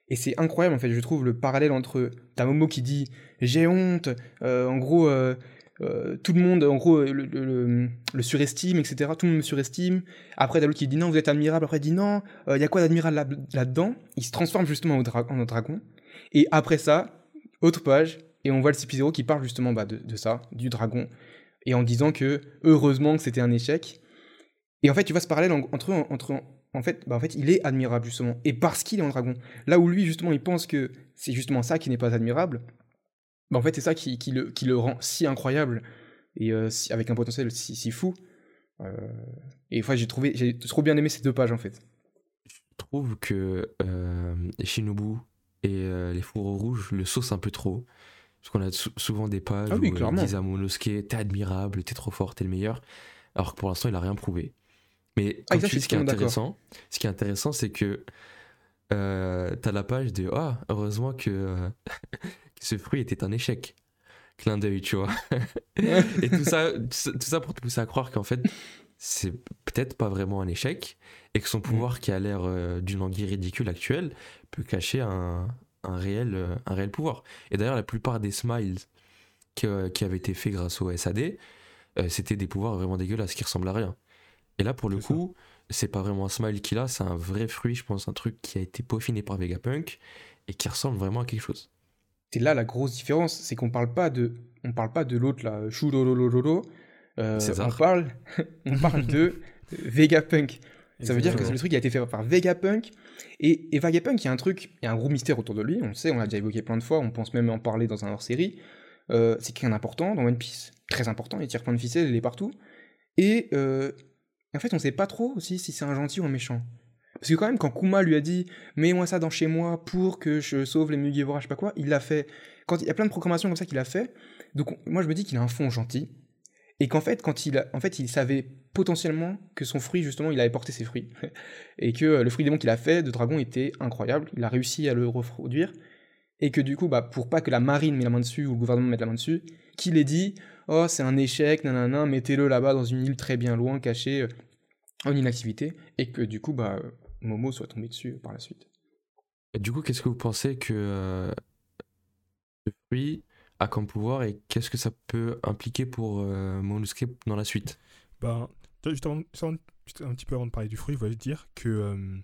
Et c'est incroyable, en fait, je trouve, le parallèle entre ta Momo qui dit J'ai honte, euh, en gros, euh, euh, tout le monde, en gros, le, le- surestime, etc. Tout le monde me surestime. Après, t'as qui dit non, vous êtes admirable. Après, il dit non, il y a quoi d'admirable là- là-dedans? Il se transforme justement au dra- en dragon. Et après ça, autre page, et on voit le CP0 qui parle justement bah, de, de ça, du dragon, et en disant que heureusement que c'était un échec. Et en fait, tu vois ce parallèle en- entre, entre en fait, bah, en fait, il est admirable justement, et parce qu'il est en dragon. Là où lui justement, il pense que c'est justement ça qui n'est pas admirable. Bah, en fait, c'est ça qui, qui le, qui le rend si incroyable et euh, si- avec un potentiel si, si fou. Euh, et enfin, j'ai trouvé, j'ai trop bien aimé ces deux pages en fait. Je trouve que euh, Shinobu et les fourreaux rouges le saucent un peu trop. Parce qu'on a sou- souvent des pages Ah oui, où ils disent à Monosuke t'es admirable, t'es trop fort, t'es le meilleur. Alors que pour l'instant, il a rien prouvé. Mais Ah, tu ce qui est intéressant, ce qui est intéressant, c'est que euh, t'as la page de ah heureusement que, euh, ce fruit était un échec. Clin d'œil, tu vois. Et tout ça, tout ça- pour te pousser à croire qu'en fait, c'est peut-être pas vraiment un échec et que Mm. son pouvoir qui a l'air euh, d'une anguille ridicule actuelle peut cacher un, un réel, euh, un réel pouvoir. Et d'ailleurs, la plupart des smiles qui, qui avaient été faits grâce au SAD, c'était des pouvoirs vraiment dégueulasses qui ressemblent à rien. Et là, pour le C'est coup, c'est pas vraiment un smile qu'il a, c'est un vrai fruit, je pense, un truc qui a été peaufiné par Vegapunk et qui ressemble vraiment à quelque chose. C'est là la grosse différence, c'est qu'on parle pas de, on parle pas de l'autre là, Chulololololo. Euh, on parle, on parle de Vegapunk. Ça veut dire que Exactement. le truc a été fait par Vegapunk. Et, et Vegapunk, il y a un truc, il y a un gros mystère autour de lui, on le sait, on l'a déjà évoqué plein de fois, on pense même en parler dans un hors-série. Euh, c'est quelqu'un d'important dans One Piece, très important, il tire plein de ficelles, il est partout. Et euh, en fait, on sait pas trop aussi si c'est un gentil ou un méchant. Parce que quand même, quand Kuma lui a dit « Mets-moi ça dans chez moi pour que je sauve les Mugiwara, je sais pas quoi », il l'a fait. Quand il y a plein de proclamations comme ça qu'il a fait, donc on- moi je me dis qu'il a un fond gentil, et qu'en fait, quand il, a- en fait, il savait potentiellement que son fruit, justement, il avait porté ses fruits. et que euh, le fruit démon qu'il a fait de dragon était incroyable. Il a réussi à le reproduire. Et que du coup, bah, pour pas que la marine mette la main dessus ou le gouvernement mette la main dessus, qu'il ait dit Oh, c'est un échec, nanana, mettez-le là-bas dans une île très bien loin, cachée, euh, en inactivité. Et que du coup, bah, euh, Momo soit tombé dessus par la suite. Et du coup, qu'est-ce que vous pensez que euh, ce fruit a comme pouvoir et qu'est-ce que ça peut impliquer pour euh, Monosuke dans la suite? Ben, juste, avant- juste avant- juste un petit peu avant de parler du fruit, je voulais dire que, euh,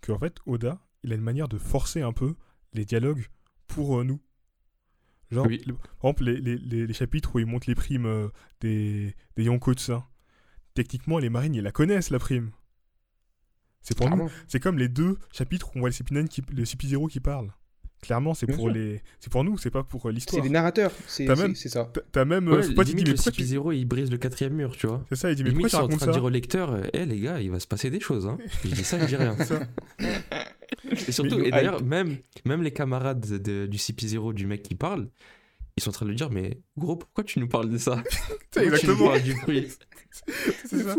que en fait, Oda, il a une manière de forcer un peu les dialogues pour euh, nous. Genre, Oui. le- par exemple, les, les, les, les chapitres où il monte les primes euh, des, des Yonko de ça. Techniquement, les marines, ils la connaissent, la prime. C'est pour nous. Clairement. C'est comme les deux chapitres où on voit le CP9 qui, le CP0 qui parle. Clairement, c'est pour sûr. les, c'est pour nous, c'est pas pour euh, C'est l'histoire. des narrateurs, c'est T'as c'est- même- c'est ça. T'as- même, euh, Ouais, faut pas te limite, mais le pourquoi tu... CP0 il brise le quatrième mur, tu vois. C'est ça, il dit, mais Limite, pourquoi ils tu sont en train racontes de ça dire au lecteur Eh les gars, il va se passer des choses. Hein. Je dis ça, je dis rien. C'est ça. Et surtout, et d'ailleurs, même, même les camarades de- du CP0 du mec qui parle, ils sont en train de lui dire Mais gros, pourquoi tu nous parles de ça? C'est Pourquoi tu nous exactement. parles du fruit C'est ça.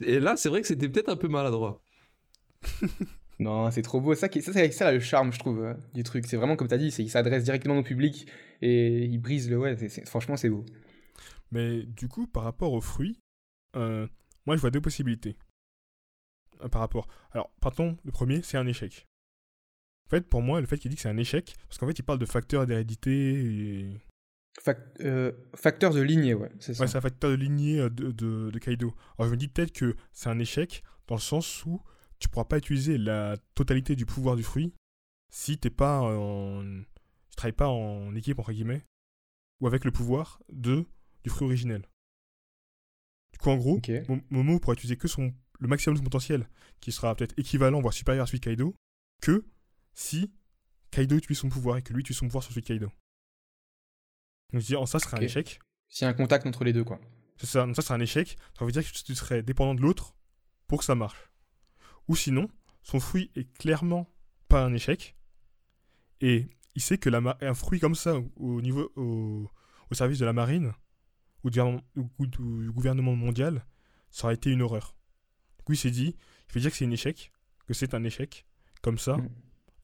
Et là, c'est vrai que c'était peut-être un peu maladroit. Non, c'est trop beau. Ça, qui- ça c'est ça le charme, je trouve, euh, du truc. C'est vraiment comme tu as dit, c'est qu'il s'adresse directement au public et il brise le. Ouais, c'est- c'est- franchement, c'est beau. Mais du coup, par rapport aux fruits, euh, moi je vois deux possibilités. Euh, par rapport. Alors, partons, le premier, c'est un échec. En fait, pour moi, le fait qu'il dit que c'est un échec, parce qu'en fait, il parle de facteurs d'hérédité et. Fac- euh, facteur de lignée, ouais, c'est ça. Ouais, c'est un facteur de lignée euh, de, de, de Kaido. Alors, je me dis peut-être que c'est un échec dans le sens où tu pourras pas utiliser la totalité du pouvoir du fruit si t'es pas en. Tu travailles pas en équipe, entre guillemets, ou avec le pouvoir de, du fruit originel. Du coup, en gros, Ok. Mo- Momo pourra utiliser que son, le maximum de son potentiel, qui sera peut-être équivalent, voire supérieur à celui de Kaido, que si Kaido utilise son pouvoir et que lui utilise son pouvoir sur celui de Kaido. Donc je dis, en ça serait un échec. S'il y a un contact entre les deux, quoi. C'est ça, donc ça serait un échec. Ça veut dire que tu serais dépendant de l'autre pour que ça marche. Ou sinon, son fruit est clairement pas un échec. Et il sait que la un fruit comme ça, au, niveau, au, au service de la marine, ou du, ou du gouvernement mondial, ça aurait été une horreur. Du coup, il s'est dit, je vais dire que c'est un échec, que c'est un échec, comme ça, Mm.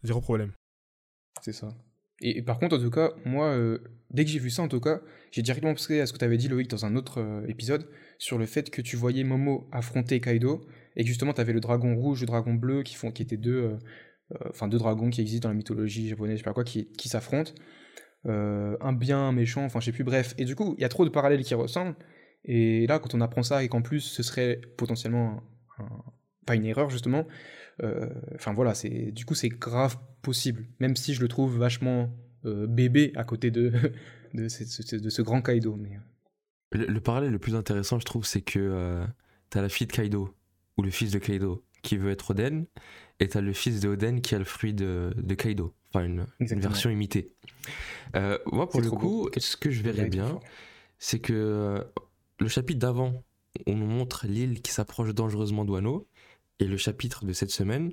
Zéro problème. C'est ça. Et, et par contre, en tout cas, moi, euh, dès que j'ai vu ça, en tout cas, j'ai directement pensé à ce que tu avais dit, Loïc, dans un autre euh, épisode, sur le fait que tu voyais Momo affronter Kaido, et que justement, tu avais le dragon rouge, le dragon bleu, qui, font, qui étaient deux, euh, euh, enfin, deux dragons qui existent dans la mythologie japonaise, je sais pas quoi, qui, qui s'affrontent. euh, un bien, un méchant, enfin je sais plus, bref. Et du coup, il y a trop de parallèles qui ressemblent. Et là, quand on apprend ça et qu'en plus ce serait potentiellement un- pas une erreur justement, euh, enfin voilà, c'est du coup c'est grave possible. Même si je le trouve vachement euh, bébé à côté de de, ce- ce- de ce grand Kaido. Mais euh, Le, le parallèle le plus intéressant, je trouve, c'est que euh, t'as la fille de Kaido, ou le fils de Kaido, qui veut être Oden, et t'as le fils de Oden qui a le fruit de, de Kaido. Enfin, une, une version imitée. Moi, pour le coup, beau. ce que je verrais bien, c'est que le chapitre d'avant, on nous montre l'île qui s'approche dangereusement d'Wano, et le chapitre de cette semaine,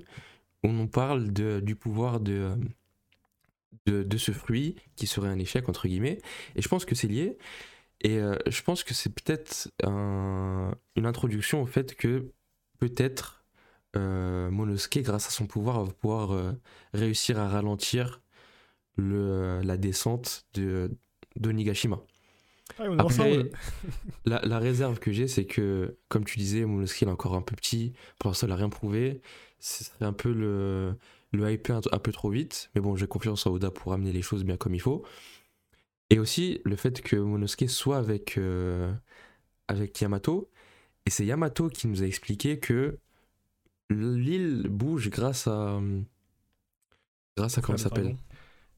on nous parle de, du pouvoir de, de, de ce fruit qui serait un échec, entre guillemets, et je pense que c'est lié. Et euh, je pense que c'est peut-être un- une introduction au fait que peut-être euh, Monosuke, grâce à son pouvoir, va pouvoir euh, réussir à ralentir le, la descente de, d'Onigashima. Ah, on Après, ensemble. la, la réserve que j'ai, c'est que, comme tu disais, Monosuke il est encore un peu petit, pour l'instant il n'a rien prouvé. Ce serait un peu le, le hyper un, un peu trop vite, mais bon, j'ai confiance en Oda pour amener les choses bien comme il faut. Et aussi le fait que Monosuke soit avec, euh, avec Yamato, et c'est Yamato qui nous a expliqué que l'île bouge grâce à. Grâce à comment ça s'appelle?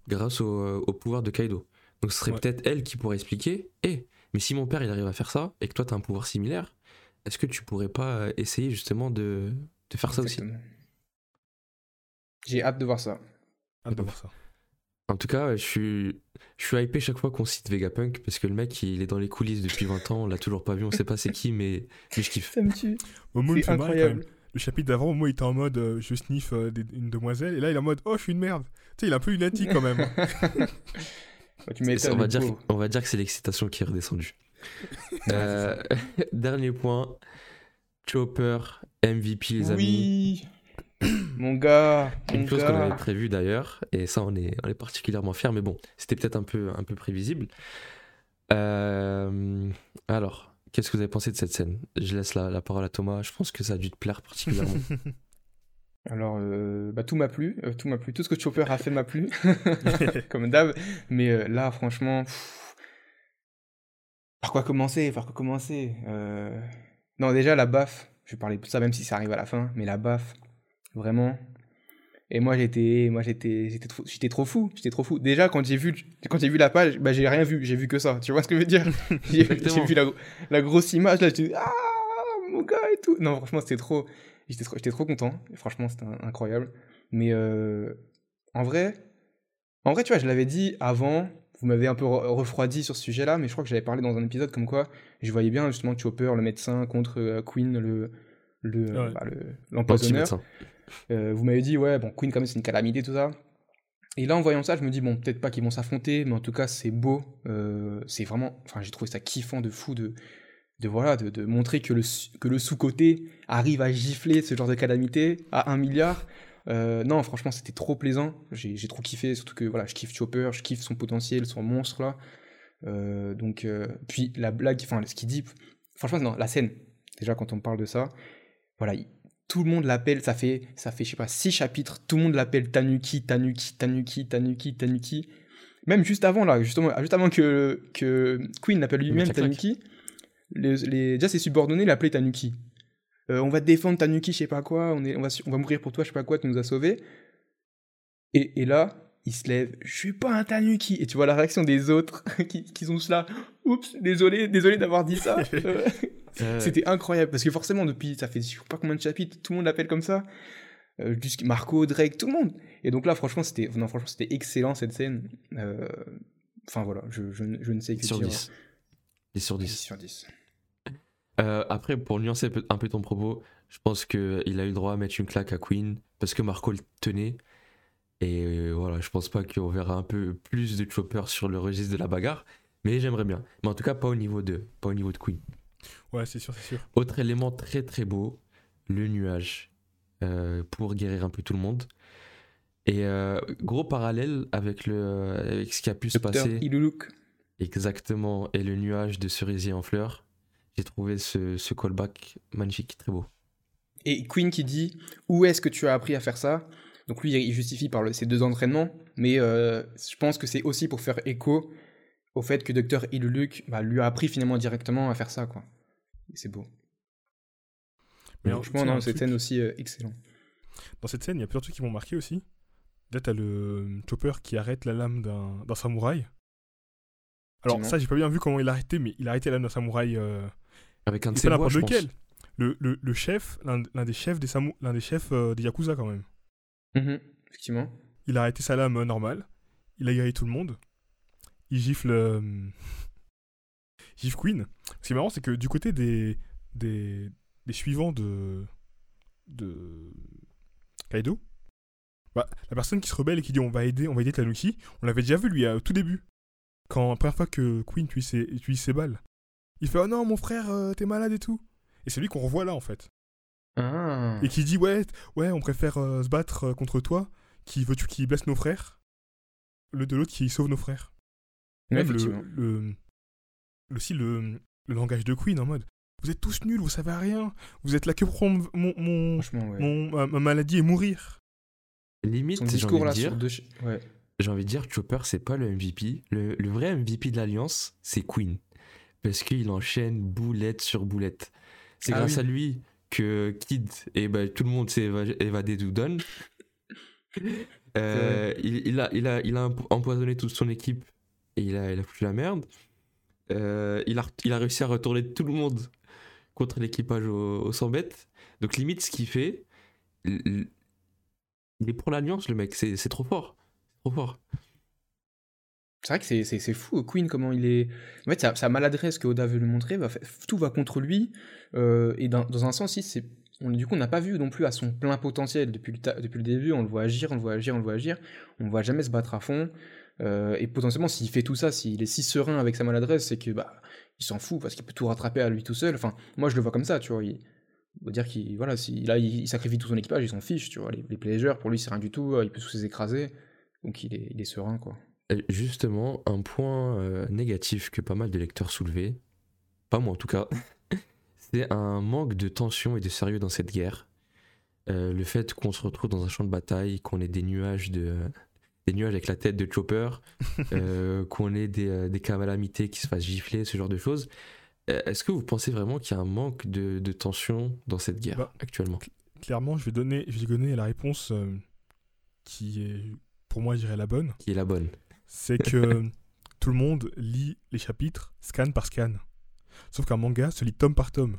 Grâce au, euh, au pouvoir de Kaido. Donc ce serait Ouais. peut-être elle qui pourrait expliquer Eh, mais si mon père il arrive à faire ça et que toi tu as un pouvoir similaire, est-ce que tu pourrais pas euh, essayer justement de, de faire ça aussi. J'ai hâte de voir ça. Hâte de voir ça. En tout cas, je suis, je suis hypé chaque fois qu'on cite Vegapunk parce que le mec il est dans les coulisses depuis 20 ans, on l'a toujours pas vu, on sait pas c'est qui, mais, mais je kiffe. Ça me tue. Il me C'est incroyable. Le chapitre d'avant, moi, il était en mode euh, je sniffe euh, des- une demoiselle, et là, il est en mode oh, je suis une merde. Tu sais, il est un peu lunatique quand même. Bah, tu on, va dire, pauvre. on va dire que c'est l'excitation qui est redescendue. Euh, dernier point Chopper, MVP les amis. Oui. Mon gars. Une mon chose qu'on avait prévue d'ailleurs, et ça on est, on est particulièrement fiers, mais bon, c'était peut-être un peu, un peu prévisible. Euh, alors, qu'est-ce que vous avez pensé de cette scène? Je laisse la, la parole à Thomas, je pense que ça a dû te plaire particulièrement. Alors, euh, bah, tout m'a plu, euh, tout m'a plu, tout ce que Chopper a fait m'a plu, comme d'hab. Mais euh, là, franchement, pff, par quoi commencer, par quoi commencer Non, déjà la baffe. Je vais parler de ça même si ça arrive à la fin, mais la baffe, vraiment. Et moi j'étais, moi j'étais, j'étais trop, j'étais trop fou, j'étais trop fou. Déjà quand j'ai vu, quand j'ai vu la page, bah j'ai rien vu, j'ai vu que ça. Tu vois ce que je veux dire? J'ai vu la, la grosse image là, j'étais ah mon gars et tout. Non franchement c'était trop, j'étais trop, trop content. Franchement c'était incroyable. Mais euh, en vrai, en vrai tu vois je l'avais dit avant. Vous m'avez un peu re- refroidi sur ce sujet-là, mais je crois que j'avais parlé dans un épisode comme quoi je voyais bien justement Chopper, le médecin, contre euh, Queen, le le Ouais. bah, l'empoisonneur. Euh, vous m'avez dit, ouais, bon, Queen, quand même, c'est une calamité, tout ça. Et là, en voyant ça, je me dis, bon, peut-être pas qu'ils vont s'affronter, mais en tout cas, c'est beau. Euh, c'est vraiment. Enfin, j'ai trouvé ça kiffant de fou de. De, voilà, de, de montrer que le, que le sous-côté arrive à gifler ce genre de calamité à un milliard. Euh, non, franchement, c'était trop plaisant. J'ai trop kiffé, surtout que voilà, je kiffe Chopper, je kiffe son potentiel, son monstre là. Euh, donc, euh, puis la blague, enfin, ce qu'il dit, franchement, non, la scène, déjà quand on parle de ça, voilà, il- tout le monde l'appelle, ça fait, ça fait, je sais pas, six chapitres, tout le monde l'appelle Tanuki, Tanuki, Tanuki, Tanuki, Tanuki. Même juste avant, là, justement, juste avant que, que Queen l'appelle lui-même. Tanuki, les, les, déjà ses subordonnés l'appelaient Tanuki. Euh, on va te défendre Tanuki, je sais pas quoi, on, est, on, va, on va mourir pour toi, je sais pas quoi, tu nous as sauvés. Et, et là, il se lève, je suis pas un Tanuki. Et tu vois la réaction des autres qui, qui sont là, oups, désolé, désolé d'avoir dit ça. Euh, Euh, c'était incroyable parce que forcément depuis ça fait je sais pas combien de chapitres tout le monde l'appelle comme ça euh, Marco Drake tout le monde et donc là franchement c'était non franchement c'était excellent cette scène Euh, enfin voilà je, je, ne- je ne sais que sur dire 10. 10 sur 10 10. sur 10 Euh, après, pour nuancer un peu ton propos, je pense qu'il a eu le droit à mettre une claque à Queen parce que Marco le tenait. Et euh, voilà, je pense pas qu'on verra un peu plus de Chopper sur le registre de la bagarre. Mais j'aimerais bien. Mais en tout cas, pas au niveau de, pas au niveau de Queen. ouais, c'est sûr, c'est sûr. Autre élément très très beau, le nuage. euh, pour guérir un peu tout le monde. Et euh, gros parallèle avec, le, avec ce qui a pu se passer. Iluluk Exactement. Et le nuage de cerisier en fleurs. J'ai trouvé ce, ce callback magnifique, très beau. et Queen qui dit où est-ce que tu as appris à faire ça? Donc lui, il justifie par le- ses deux entraînements, mais euh, je pense que c'est aussi pour faire écho au fait que Dr. Iluluc bah, lui a appris finalement directement à faire ça, quoi. C'est beau. Mais alors, Franchement, non, cette truc- scène aussi, euh, excellent. Dans cette scène, il y a plusieurs trucs qui m'ont marqué aussi. Là, t'as le euh, Chopper qui arrête la lame d'un samouraï. Alors, ça, j'ai pas bien vu comment il a arrêté, mais il a arrêté la lame d'un samouraï. Euh, Avec un de ses voix, pense. lequel. Le, le, le chef, l'un des chefs des, samou- l'un des, chefs euh, des Yakuza quand même. Mhm, Effectivement. Il a arrêté sa lame euh, normale. Il a guéri tout le monde. Il gifle. euh, il gifle Queen. Ce qui est marrant, c'est que du côté des, des, des suivants de. de. Kaido, bah, la personne qui se rebelle et qui dit on va aider, on va aider Tanuki, on l'avait déjà vu lui au tout début. Quand la première fois que Queen tue ses, tue ses balles. Il fait Oh non, mon frère, euh, t'es malade et tout. Et c'est lui qu'on revoit là en fait. Ah. Et qui dit ouais, ouais, on préfère euh, se battre euh, contre toi, qui veut tu qui blesse nos frères, le de l'autre qui sauve nos frères. Ouais, Même le, le, le- aussi le, le langage de Queen en mode vous êtes tous nuls, vous savez rien, vous êtes là que pour prendre mon, mon, ouais. mon- ma, ma maladie et mourir. Limite, Son j'ai envie discours de là dire, sur deux. Ouais. j'ai envie de dire, Chopper, c'est pas le MVP. Le, le vrai MVP de l'Alliance, c'est Queen. Parce qu'il enchaîne boulette sur boulette. C'est Ah grâce oui. à lui que Kid et bah, tout le monde s'est éva- évadé d'Udon. Euh, il, il a, il, a, il a empo- empoisonné toute son équipe et il a, il a foutu la merde. Euh, il, a, il a réussi à retourner tout le monde contre l'équipage au, au 100 bêtes. Donc, limite, ce qu'il fait, il, est pour l'Alliance, le mec. C'est c'est trop fort. Trop fort. C'est vrai que c'est- fou, Queen, comment il est. En fait, sa, maladresse que Oda veut lui montrer, tout va contre lui. euh, et dans, dans un sens, il- c'est. on- du coup, on n'a pas vu non plus à son plein potentiel depuis le, depuis le début. On le voit agir, on le voit agir, on le voit agir. On ne voit jamais se battre à fond. Euh, et potentiellement, s'il fait tout ça, s'il est si serein avec sa maladresse, c'est que bah, il s'en fout parce qu'il peut tout rattraper à lui tout seul. Enfin, moi, je le vois comme ça, tu vois. Il, on dire qu'il voilà, si, là, il, sacrifie tout son équipage, il s'en fiche, tu vois. Les, les pour lui, c'est rien du tout. Il peut tous les écraser. Donc, il est serein, quoi. Euh, Justement, un point euh, négatif que pas mal de lecteurs soulevaient, pas moi en tout cas, c'est un manque de tension et de sérieux dans cette guerre. Euh, le fait qu'on se retrouve dans un champ de bataille, qu'on ait des nuages de des nuages avec la tête de Chopper, euh, qu'on ait des, des calamités qui se fassent gifler, ce genre de choses. Est-ce que vous pensez vraiment qu'il y a un manque de, de tension dans cette guerre Bah, actuellement? Clairement, je vais donner, je vais donner la réponse qui est, pour moi, je dirais la bonne. Qui est la bonne C'est que tout le monde lit les chapitres scan par scan. Sauf qu'un manga se lit tome par tome.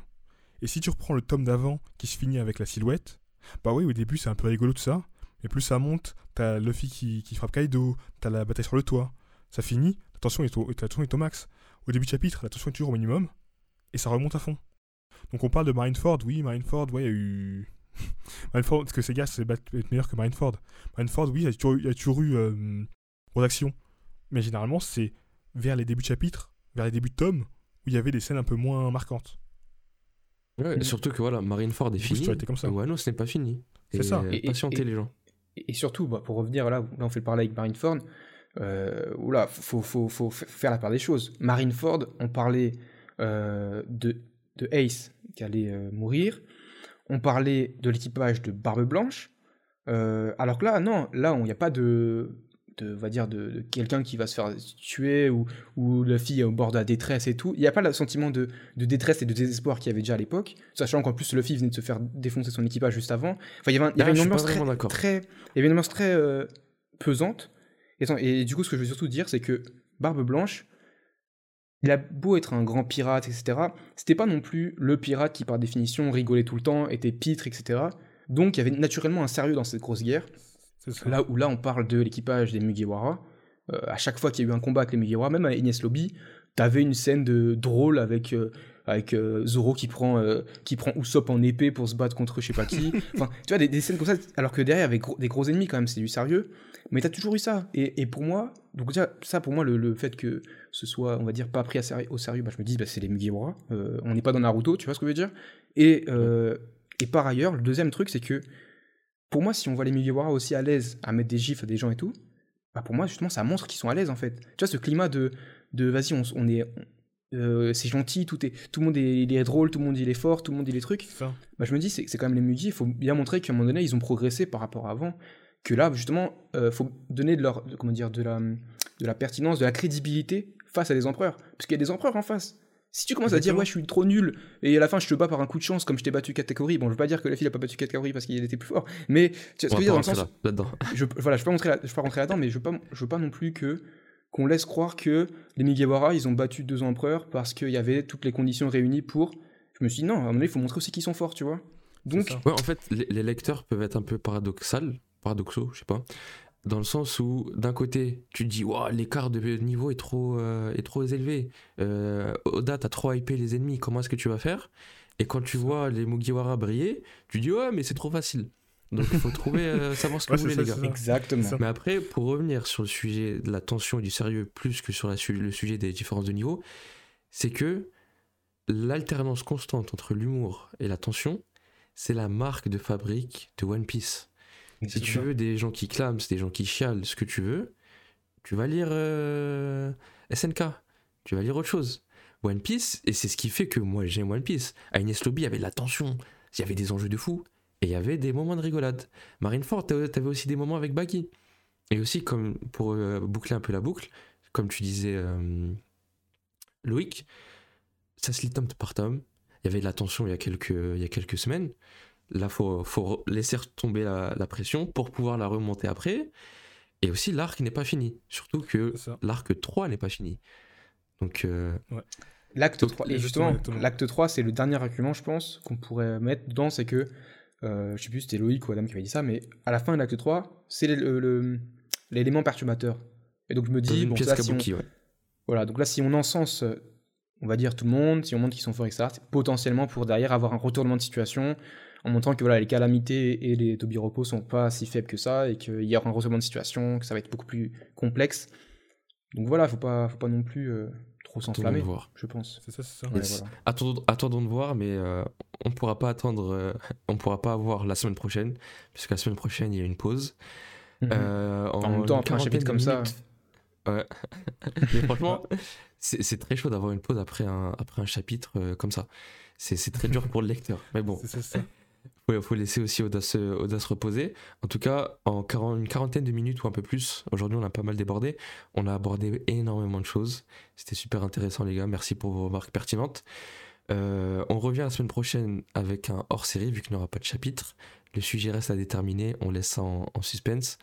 Et si tu reprends le tome d'avant qui se finit avec la silhouette, bah oui, au début c'est un peu rigolo tout ça, mais plus ça monte, t'as Luffy qui, qui frappe Kaido, t'as la bataille sur le toit, ça finit, la tension est au, la tension est au max. Au début de chapitre, la tension est toujours au minimum, et ça remonte à fond. Donc on parle de Marineford, oui, Marineford, ouais, il y a eu. Marineford, parce que ces gars, c'est meilleur que Marineford. Marineford, oui, il y a toujours eu, y a toujours eu euh, actions. Mais généralement, c'est vers les débuts de chapitre, vers les débuts de tome, où il y avait des scènes un peu moins marquantes. Ouais, Mm. Surtout que voilà, Marineford est fini. comme ça. Wano, ce n'est pas fini. C'est Et, ça. Et- patientez et- les gens. Et, et surtout, bah, pour revenir là, là on fait le parallèle avec Marineford, euh, oula, faut, faut, faut, faut faire la part des choses. Marineford, on parlait euh, de, de Ace qui allait euh, mourir, on parlait de l'équipage de Barbe Blanche, euh, alors que là, non, là, il n'y a pas de, de, va dire, de, de quelqu'un qui va se faire tuer ou, ou la fille est au bord de la détresse et tout. Il n'y a pas le sentiment de, de détresse et de désespoir qu'il y avait déjà à l'époque, sachant qu'en plus, Luffy venait de se faire défoncer son équipage juste avant. Enfin, il y avait, un- il y avait je une ambiance très, très, il y avait une ambiance très euh, pesante. Et, et du coup, ce que je veux surtout dire, c'est que Barbe Blanche, il a beau être un grand pirate, etc. C'était pas non plus le pirate qui, par définition, rigolait tout le temps, était pitre, etc. Donc, il y avait naturellement un sérieux dans cette grosse guerre. Ça. Là où là, on parle de l'équipage des Mugiwara. Euh, à chaque fois qu'il y a eu un combat avec les Mugiwara, même à Ines Lobby, t'avais une scène de drôle avec euh, avec euh, Zoro qui prend euh, qui prend Usopp en épée pour se battre contre je sais pas qui. enfin, tu vois des, des scènes comme ça, alors que derrière, avec gros- des gros ennemis quand même, c'est du sérieux. Mais t'as toujours eu ça. Et, et pour moi, donc déjà, ça pour moi, le, le fait que ce soit, on va dire, pas pris à au sérieux, bah, je me dis, bah, c'est les Mugiwara. On n'est pas dans Naruto, tu vois ce que je veux dire? Et, et par ailleurs, le deuxième truc, c'est que pour moi, si on voit les Mugiwara aussi à l'aise à mettre des gifs à des gens et tout, bah pour moi, justement, ça montre qu'ils sont à l'aise en fait. Tu vois, ce climat de, de vas-y, on, est. euh, c'est gentil, tout, est, tout le monde est, il est drôle, tout le monde il est fort, tout le monde il est truc. Bah, je me dis, c'est c'est quand même les Mugi, il faut bien montrer qu'à un moment donné, ils ont progressé par rapport à avant. que là, justement, euh, faut donner de leur, de- comment dire, de la, de la pertinence, de la crédibilité face à des empereurs. Parce qu'il y a des empereurs en face. Si tu commences à dire, ouais, je suis trop nul, et à la fin, je te bats par un coup de chance, comme je t'ai battu catégorie. Bon, je veux pas dire que la fille a pas battu catégorie parce qu'il était plus fort, mais tu vois ce que je veux dire dans le sens. là. Je, voilà, je peux pas rentrer, pas là-dedans, mais je veux pas, je veux pas non plus que qu'on laisse croire que les Mugiwara, ils ont battu deux empereurs parce qu'il y avait toutes les conditions réunies pour. Je me suis dit, non, à un moment donné, il faut montrer aussi qu'ils sont forts, tu vois. Donc. Ouais, en fait, les, les lecteurs peuvent être un peu paradoxal, paradoxaux, je sais pas, dans le sens où d'un côté, tu te dis, Ouah, l'écart de niveau est trop, euh, est trop élevé. Euh, Oda, t'as trop hypé les ennemis, comment est-ce que tu vas faire? Et quand tu vois les Mugiwara briller, tu dis, ouais, mais c'est trop facile. Donc il faut trouver, euh, savoir ce que Ouais, vous voulez, les ça, gars. exactement. Mais après, pour revenir sur le sujet de la tension et du sérieux, plus que sur la su- le sujet des différences de niveau, c'est que l'alternance constante entre l'humour et la tension, c'est la marque de fabrique de One Piece. Si tu veux des gens qui clament, des gens qui chialent, ce que tu veux, tu vas lire euh, SNK, tu vas lire autre chose. One Piece, et c'est ce qui fait que moi j'aime One Piece. À Ines Lobby, il y avait de la tension, il y avait des enjeux de fou, et il y avait des moments de rigolade. Marineford, t'avais aussi des moments avec Baggy. Et aussi, comme pour euh, boucler un peu la boucle, comme tu disais, euh, Loïc, ça se lit tome par tome. Il y avait de la tension il y a quelques, il y a quelques semaines. Là, faut, faut laisser tomber la, la pression pour pouvoir la remonter après. Et aussi, l'arc n'est pas fini. Surtout que l'arc 3 n'est pas fini. Donc, euh, L'acte Donc, 3, et exactement, justement, l'acte 3, c'est le dernier argument, je pense, qu'on pourrait mettre dedans, c'est que, euh, je sais plus si c'était Loïc ou Adam qui avait dit ça, mais à la fin de l'acte 3, c'est l'élément perturbateur. Et donc je me dis, une bon, pièce là, si on, kabuki, ouais. voilà, donc là, si on encense, on va dire tout le monde, si on montre qu'ils sont forts, etc., c'est potentiellement pour derrière avoir un retournement de situation, en montrant que voilà, les calamités et les tobiropos sont pas si faibles que ça, et qu'il y aura un retournement de situation, que ça va être beaucoup plus complexe. Donc voilà, faut pas, faut pas non plus euh, trop Attendons s'enflammer, de voir. je pense. C'est ça, c'est ça. Ouais, voilà. Attendons, attendons de voir, mais euh, on pourra pas attendre, euh, on pourra pas avoir la semaine prochaine, puisque la semaine prochaine il y a une pause. Mhm. Euh, En même temps, après un chapitre comme ça. Ouais. Mais franchement, c'est c'est très chaud d'avoir une pause après un, après un chapitre euh, comme ça. C'est c'est très dur pour le lecteur. Mais bon, C'est ça, il faut laisser aussi se, Oda se reposer. En tout cas, en 40 une quarantaine de minutes ou un peu plus, aujourd'hui on a pas mal débordé. On a abordé énormément de choses. C'était super intéressant les gars. Merci pour vos remarques pertinentes. Euh, on revient la semaine prochaine avec un hors-série vu qu'il n'y aura pas de chapitre. Le sujet reste à déterminer. On laisse ça en, en suspense.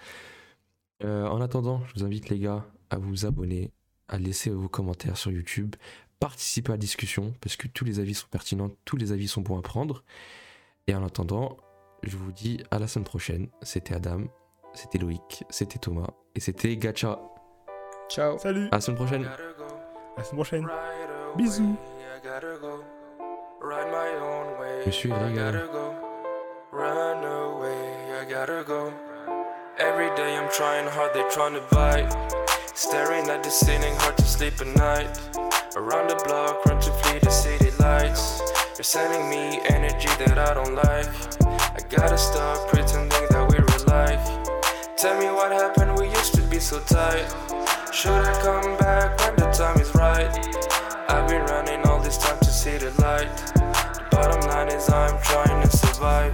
Euh, en attendant, je vous invite les gars à vous abonner, à laisser vos commentaires sur YouTube, participer à la discussion parce que tous les avis sont pertinents, tous les avis sont bons à prendre. Et en attendant, je vous dis à la semaine prochaine. C'était Adam, c'était Loïc, c'était Thomas et c'était Gacha. Ciao Salut, À la semaine prochaine. à la semaine prochaine. Bisous. Je suis régalé. Run away, I gotta go. Every day I'm trying hard, they trying to bite. Staring at the ceiling, hard to sleep at night. Around the block, run to flee the city lights. You're sending me energy that I don't like. I gotta stop pretending that we're like. Tell me what happened, we used to be so tight. Should I come back when the time is right? I've been running all this time to see the light. The bottom line is I'm trying to survive.